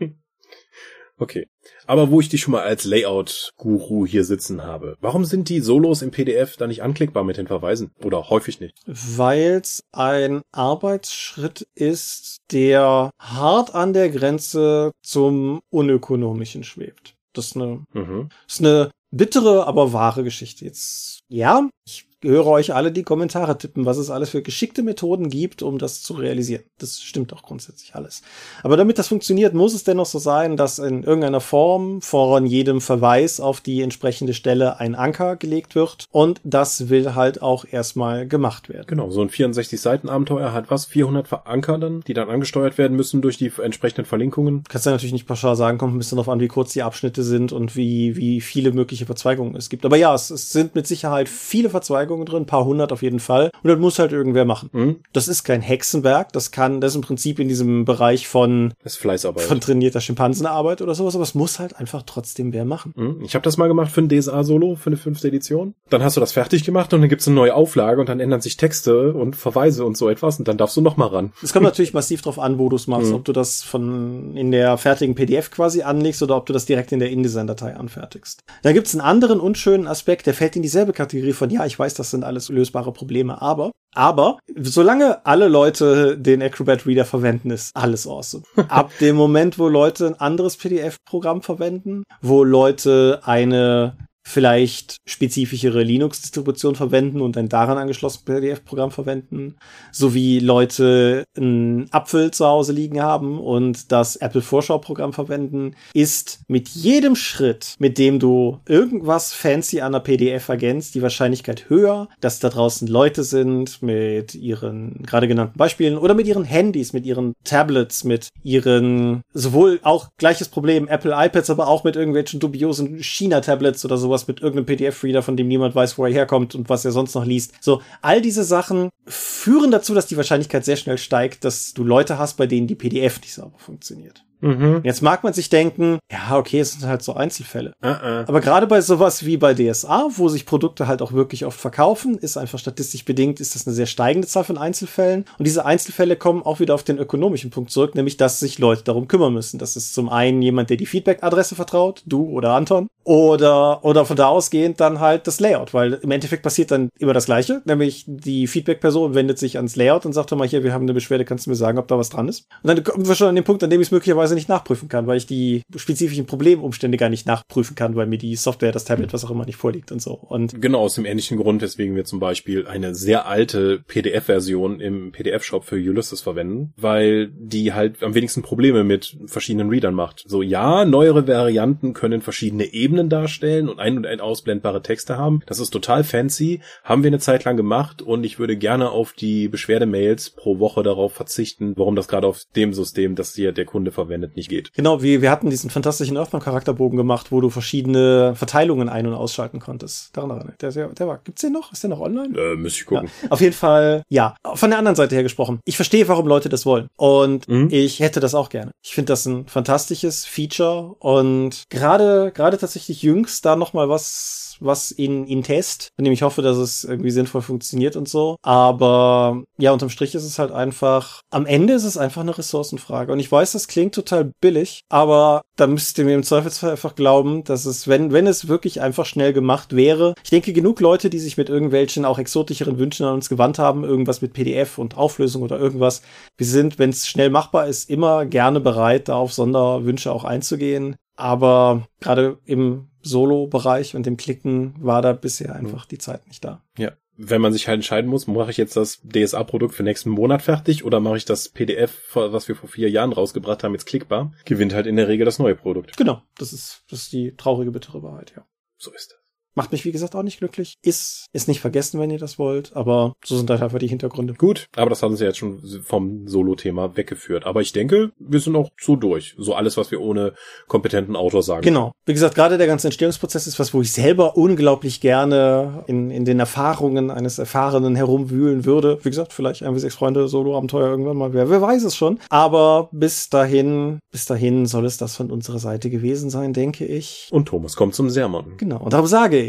Okay. Aber wo ich dich schon mal als Layout-Guru hier sitzen habe, warum sind die Solos im PDF da nicht anklickbar mit den Verweisen? Oder häufig nicht? Weil es ein Arbeitsschritt ist, der hart an der Grenze zum Unökonomischen schwebt. Das ist eine, mhm. das ist eine bittere, aber wahre Geschichte. Jetzt, ja, ich höre euch alle die Kommentare tippen, was es alles für geschickte Methoden gibt, um das zu realisieren. Das stimmt auch grundsätzlich alles. Aber damit das funktioniert, muss es dennoch so sein, dass in irgendeiner Form von jedem Verweis auf die entsprechende Stelle ein Anker gelegt wird. Und das will halt auch erstmal gemacht werden. Genau, so ein 64-Seiten-Abenteuer hat was? 400 Anker dann, die dann angesteuert werden müssen durch die entsprechenden Verlinkungen? Kannst du natürlich nicht pauschal sagen, kommt ein bisschen darauf an, wie kurz die Abschnitte sind und wie, wie viele mögliche Verzweigungen es gibt. Aber ja, es, es sind mit Sicherheit viele Verzweigungen Verzweigungen drin, paar hundert auf jeden Fall. Und das muss halt irgendwer machen. Mhm. Das ist kein Hexenwerk, das kann, das ist im Prinzip in diesem Bereich von, das Fleißarbeit. von trainierter Schimpansenarbeit oder sowas, aber es muss halt einfach trotzdem wer machen. Mhm. Ich habe das mal gemacht für ein DSA-Solo, für eine fünfte Edition. Dann hast du das fertig gemacht und dann gibt's eine neue Auflage und dann ändern sich Texte und Verweise und so etwas und dann darfst du noch mal ran. Es kommt natürlich massiv drauf an, wo du es machst, mhm. ob du das von in der fertigen PDF quasi anlegst oder ob du das direkt in der InDesign-Datei anfertigst. Da gibt's einen anderen unschönen Aspekt, der fällt in dieselbe Kategorie von, ja, ich weiß, das sind alles lösbare Probleme, aber, aber, solange alle Leute den Acrobat Reader verwenden, ist alles awesome. Ab dem Moment, wo Leute ein anderes PDF-Programm verwenden, wo Leute eine vielleicht spezifischere Linux-Distribution verwenden und ein daran angeschlossenes PDF-Programm verwenden, sowie Leute einen Apfel zu Hause liegen haben und das Apple-Vorschau-Programm verwenden, ist mit jedem Schritt, mit dem du irgendwas fancy an der PDF ergänzt, die Wahrscheinlichkeit höher, dass da draußen Leute sind mit ihren gerade genannten Beispielen oder mit ihren Handys, mit ihren Tablets, mit ihren sowohl auch gleiches Problem Apple iPads, aber auch mit irgendwelchen dubiosen China-Tablets oder so sowas mit irgendeinem PDF-Reader, von dem niemand weiß, wo er herkommt und was er sonst noch liest. So, all diese Sachen führen dazu, dass die Wahrscheinlichkeit sehr schnell steigt, dass du Leute hast, bei denen die PDF nicht sauber funktioniert. Mhm. Jetzt mag man sich denken, ja, okay, es sind halt so Einzelfälle. Uh -uh. Aber gerade bei sowas wie bei DSA, wo sich Produkte halt auch wirklich oft verkaufen, ist einfach statistisch bedingt, ist das eine sehr steigende Zahl von Einzelfällen. Und diese Einzelfälle kommen auch wieder auf den ökonomischen Punkt zurück, nämlich, dass sich Leute darum kümmern müssen. Das ist zum einen jemand, der die Feedback-Adresse vertraut, du oder Anton, Oder, oder von da ausgehend dann halt das Layout, weil im Endeffekt passiert dann immer das Gleiche, nämlich die Feedback-Person wendet sich ans Layout und sagt doch mal hier, wir haben eine Beschwerde, kannst du mir sagen, ob da was dran ist? Und dann kommen wir schon an den Punkt, an dem ich es möglicherweise nicht nachprüfen kann, weil ich die spezifischen Problemumstände gar nicht nachprüfen kann, weil mir die Software, das Tablet, was auch immer nicht vorliegt und so. Und genau aus dem ähnlichen Grund, weswegen wir zum Beispiel eine sehr alte PDF-Version im PDF-Shop für Ulysses verwenden, weil die halt am wenigsten Probleme mit verschiedenen Readern macht. So, ja, neuere Varianten können verschiedene Ebenen darstellen und ein- und ein ausblendbare Texte haben. Das ist total fancy, haben wir eine Zeit lang gemacht und ich würde gerne auf die Beschwerdemails pro Woche darauf verzichten, warum das gerade auf dem System, das hier der Kunde verwendet, nicht geht. Genau, wie wir hatten diesen fantastischen Earthbound-Charakterbogen gemacht, wo du verschiedene Verteilungen ein- und ausschalten konntest. Daran erinnere ich. Der, der war, gibt's den noch? Ist der noch online? Äh, müsste ich gucken. Ja, auf jeden Fall, ja. Von der anderen Seite her gesprochen. Ich verstehe, warum Leute das wollen. Und Mhm. ich hätte das auch gerne. Ich finde das ein fantastisches Feature und gerade, gerade tatsächlich jüngst da noch mal was, was in, in Test, in dem ich hoffe, dass es irgendwie sinnvoll funktioniert und so. Aber ja, unterm Strich ist es halt einfach, am Ende ist es einfach eine Ressourcenfrage. Und ich weiß, das klingt total billig, aber da müsst ihr mir im Zweifelsfall einfach glauben, dass es, wenn, wenn es wirklich einfach schnell gemacht wäre, ich denke, genug Leute, die sich mit irgendwelchen auch exotischeren Wünschen an uns gewandt haben, irgendwas mit PDF und Auflösung oder irgendwas, wir sind, wenn es schnell machbar ist, immer gerne bereit, da auf Sonderwünsche auch einzugehen. Aber gerade im Solo-Bereich und dem Klicken war da bisher einfach die Zeit nicht da. Ja. Wenn man sich halt entscheiden muss, mache ich jetzt das DSA-Produkt für nächsten Monat fertig oder mache ich das PDF, was wir vor vier Jahren rausgebracht haben, jetzt klickbar, gewinnt halt in der Regel das neue Produkt. Genau, das ist, das ist die traurige, bittere Wahrheit, ja. So ist es. Macht mich, wie gesagt, auch nicht glücklich. Ist, ist nicht vergessen, wenn ihr das wollt, aber so sind halt einfach die Hintergründe. Gut, aber das haben sie jetzt schon vom Solo-Thema weggeführt. Aber ich denke, wir sind auch so durch. So alles, was wir ohne kompetenten Autor sagen. Genau. Wie gesagt, gerade der ganze Entstehungsprozess ist was, wo ich selber unglaublich gerne in, in den Erfahrungen eines Erfahrenen herumwühlen würde. Wie gesagt, vielleicht ein wie sechs Freunde Solo-Abenteuer irgendwann mal. Wer, wer weiß es schon. Aber bis dahin, bis dahin soll es das von unserer Seite gewesen sein, denke ich. Und Thomas kommt zum Sermon. Genau. Und darum sage ich,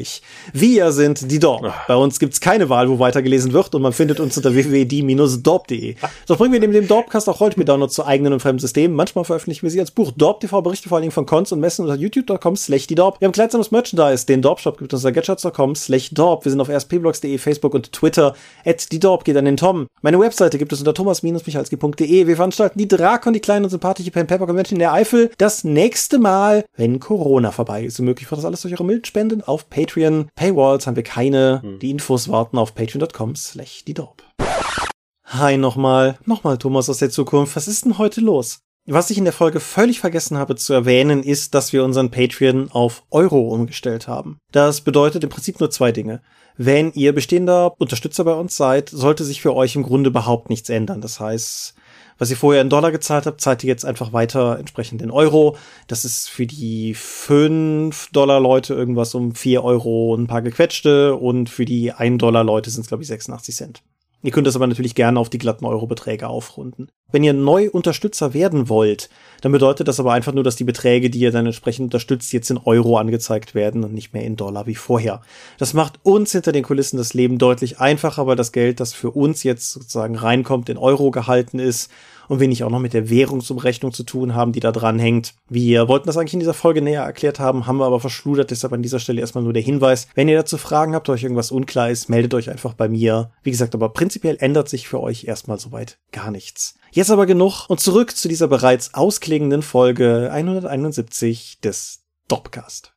wir sind die Dorp. Bei uns gibt's keine Wahl, wo weitergelesen wird und man findet uns unter www.die-dorp.de. So bringen wir neben dem Dorpcast auch Rollenspiel-Downloads zu eigenen und fremden Systemen. Manchmal veröffentlichen wir sie als Buch. Dorp TV vor allen Dingen von Cons und Messen unter youtube.com slash die Dorp. Wir haben kleinsames Merchandise. Den Dorp-Shop gibt es unter gadgets.com slash Dorp. Wir sind auf rspblogs.de, Facebook und Twitter. At die Dorp geht an den Tom. Meine Webseite gibt es unter thomas-michalski.de. Wir veranstalten die Drakon, die kleine und sympathische Pen Paper Convention in der Eifel. Das nächste Mal, wenn Corona vorbei ist. Und möglich wird das alles durch eure Mildspenden auf Patreon. Paywalls haben wir keine. Die Infos warten auf patreon.com slash die Dorp. Hi nochmal. Nochmal Thomas aus der Zukunft. Was ist denn heute los? Was ich in der Folge völlig vergessen habe zu erwähnen, ist, dass wir unseren Patreon auf Euro umgestellt haben. Das bedeutet im Prinzip nur zwei Dinge. Wenn ihr bestehender Unterstützer bei uns seid, sollte sich für euch im Grunde überhaupt nichts ändern. Das heißt, was ihr vorher in Dollar gezahlt habt, zahlt ihr jetzt einfach weiter entsprechend in Euro. Das ist für die 5 Dollar Leute irgendwas um 4 Euro und ein paar gequetschte und für die 1 Dollar Leute sind es glaube ich 86 Cent. Ihr könnt das aber natürlich gerne auf die glatten Eurobeträge aufrunden. Wenn ihr neu Unterstützer werden wollt, dann bedeutet das aber einfach nur, dass die Beträge, die ihr dann entsprechend unterstützt, jetzt in Euro angezeigt werden und nicht mehr in Dollar wie vorher. Das macht uns hinter den Kulissen das Leben deutlich einfacher, weil das Geld, das für uns jetzt sozusagen reinkommt, in Euro gehalten ist und nicht auch noch mit der Währungsumrechnung zu tun haben, die da dran hängt. Wir wollten das eigentlich in dieser Folge näher erklärt haben, haben wir aber verschludert, deshalb an dieser Stelle erstmal nur der Hinweis. Wenn ihr dazu Fragen habt, euch irgendwas unklar ist, meldet euch einfach bei mir. Wie gesagt, aber prinzipiell ändert sich für euch erstmal soweit gar nichts. Jetzt aber genug und zurück zu dieser bereits ausklingenden Folge 171 des Dopcast.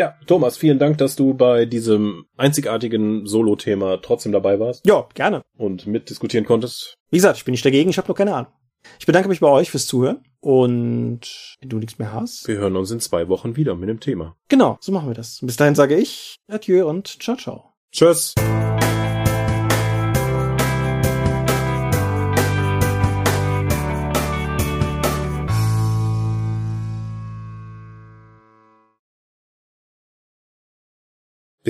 Ja, Thomas, vielen Dank, dass du bei diesem einzigartigen Solo-Thema trotzdem dabei warst Ja, gerne. und mitdiskutieren konntest. Wie gesagt, ich bin nicht dagegen, ich habe noch keine Ahnung. Ich bedanke mich bei euch fürs Zuhören und wenn du nichts mehr hast. Wir hören uns in zwei Wochen wieder mit dem Thema. Genau, so machen wir das. Bis dahin sage ich Adieu und ciao, ciao. Tschüss!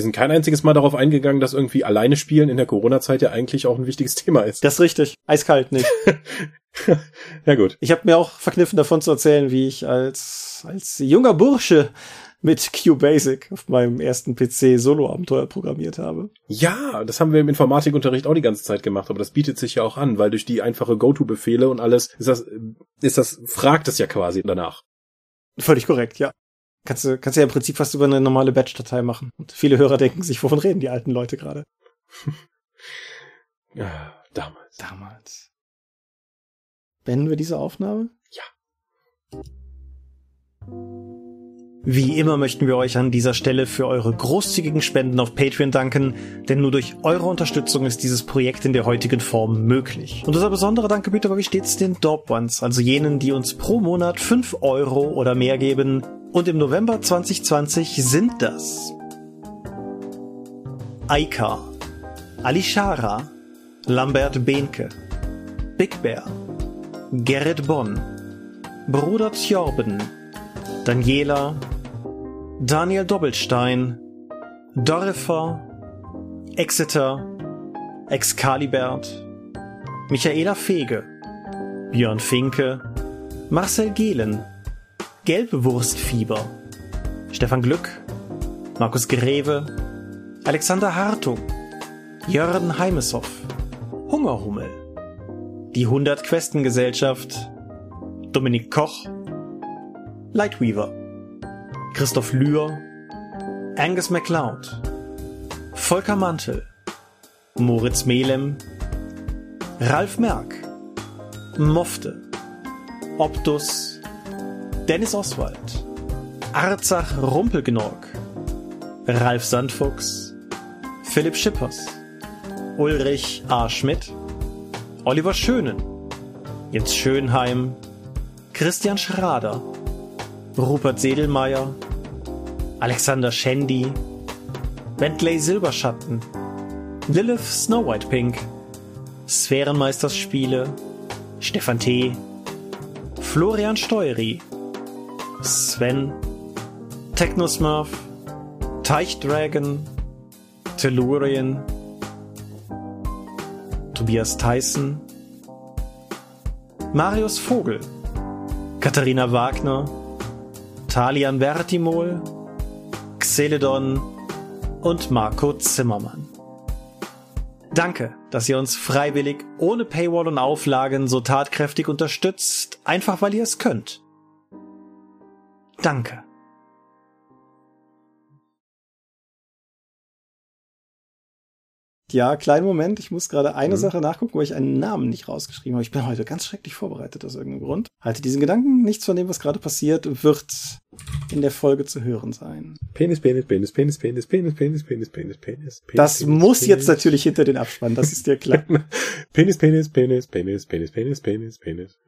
Wir sind kein einziges Mal darauf eingegangen, dass irgendwie alleine spielen in der Corona-Zeit ja eigentlich auch ein wichtiges Thema ist. Das ist richtig. Eiskalt nicht. ja gut. Ich habe mir auch verkniffen davon zu erzählen, wie ich als, als junger Bursche mit QBasic auf meinem ersten PC Solo-Abenteuer programmiert habe. Ja, das haben wir im Informatikunterricht auch die ganze Zeit gemacht, aber das bietet sich ja auch an, weil durch die einfache Go-To-Befehle und alles ist das, ist das, fragt es ja quasi danach. Völlig korrekt, ja. Kannst du, kannst ja im Prinzip fast über eine normale Batch-Datei machen. Und viele Hörer denken sich, wovon reden die alten Leute gerade? ja, damals. Damals. Beenden wir diese Aufnahme? Ja. Wie immer möchten wir euch an dieser Stelle für eure großzügigen Spenden auf Patreon danken, denn nur durch eure Unterstützung ist dieses Projekt in der heutigen Form möglich. Und unser besonderer Dank gebührt aber stets den Dorp Ones, also jenen, die uns pro Monat 5 Euro oder mehr geben. Und im November 2020 sind das Aika, Alishara, Lambert Behnke, Big Bear, Gerrit Bonn, Bruder Tjorben, Daniela, Daniel Doppelstein, Dorifer, Exeter, Excalibert, Michaela Fege, Björn Finke, Marcel Gehlen, Gelbwurstfieber, Stefan Glück, Markus Greve, Alexander Hartung, Jörn Heimeshoff, Hungerhummel, die 100 Questengesellschaft, Dominik Koch, Lightweaver, Christoph Lühr, Angus MacLeod, Volker Mantel, Moritz Melem, Ralf Merck, Mofte, Optus, Dennis Oswald, Arzach Rumpelgnorg, Ralf Sandfuchs, Philipp Schippers, Ulrich A. Schmidt, Oliver Schönen, Jens Schönheim, Christian Schrader, Rupert Sedelmeier, Alexander Schendi, Bentley Silberschatten, Lilith Snow White Pink, Sphärenmeisterspiele, Stefan T., Florian Steury, Sven, Technosmurf, Teichdragon, Tellurien, Tobias Tyson, Marius Vogel, Katharina Wagner, Talian Vertimol, Xeledon und Marco Zimmermann. Danke, dass ihr uns freiwillig, ohne Paywall und Auflagen so tatkräftig unterstützt, einfach weil ihr es könnt. Danke. Ja, kleinen Moment. Ich muss gerade eine mhm. Sache nachgucken, weil ich einen Namen nicht rausgeschrieben habe. Ich bin heute ganz schrecklich vorbereitet aus irgendeinem Grund. Halte diesen Gedanken. Nichts von dem, was gerade passiert, wird in der Folge zu hören sein. Penis, Penis, Penis, Penis, Penis, Penis, Penis, Penis, Penis, Penis. Das Penis, muss Penis. jetzt natürlich hinter den Abspann. Das ist dir klar. Penis, Penis, Penis, Penis, Penis, Penis, Penis, Penis.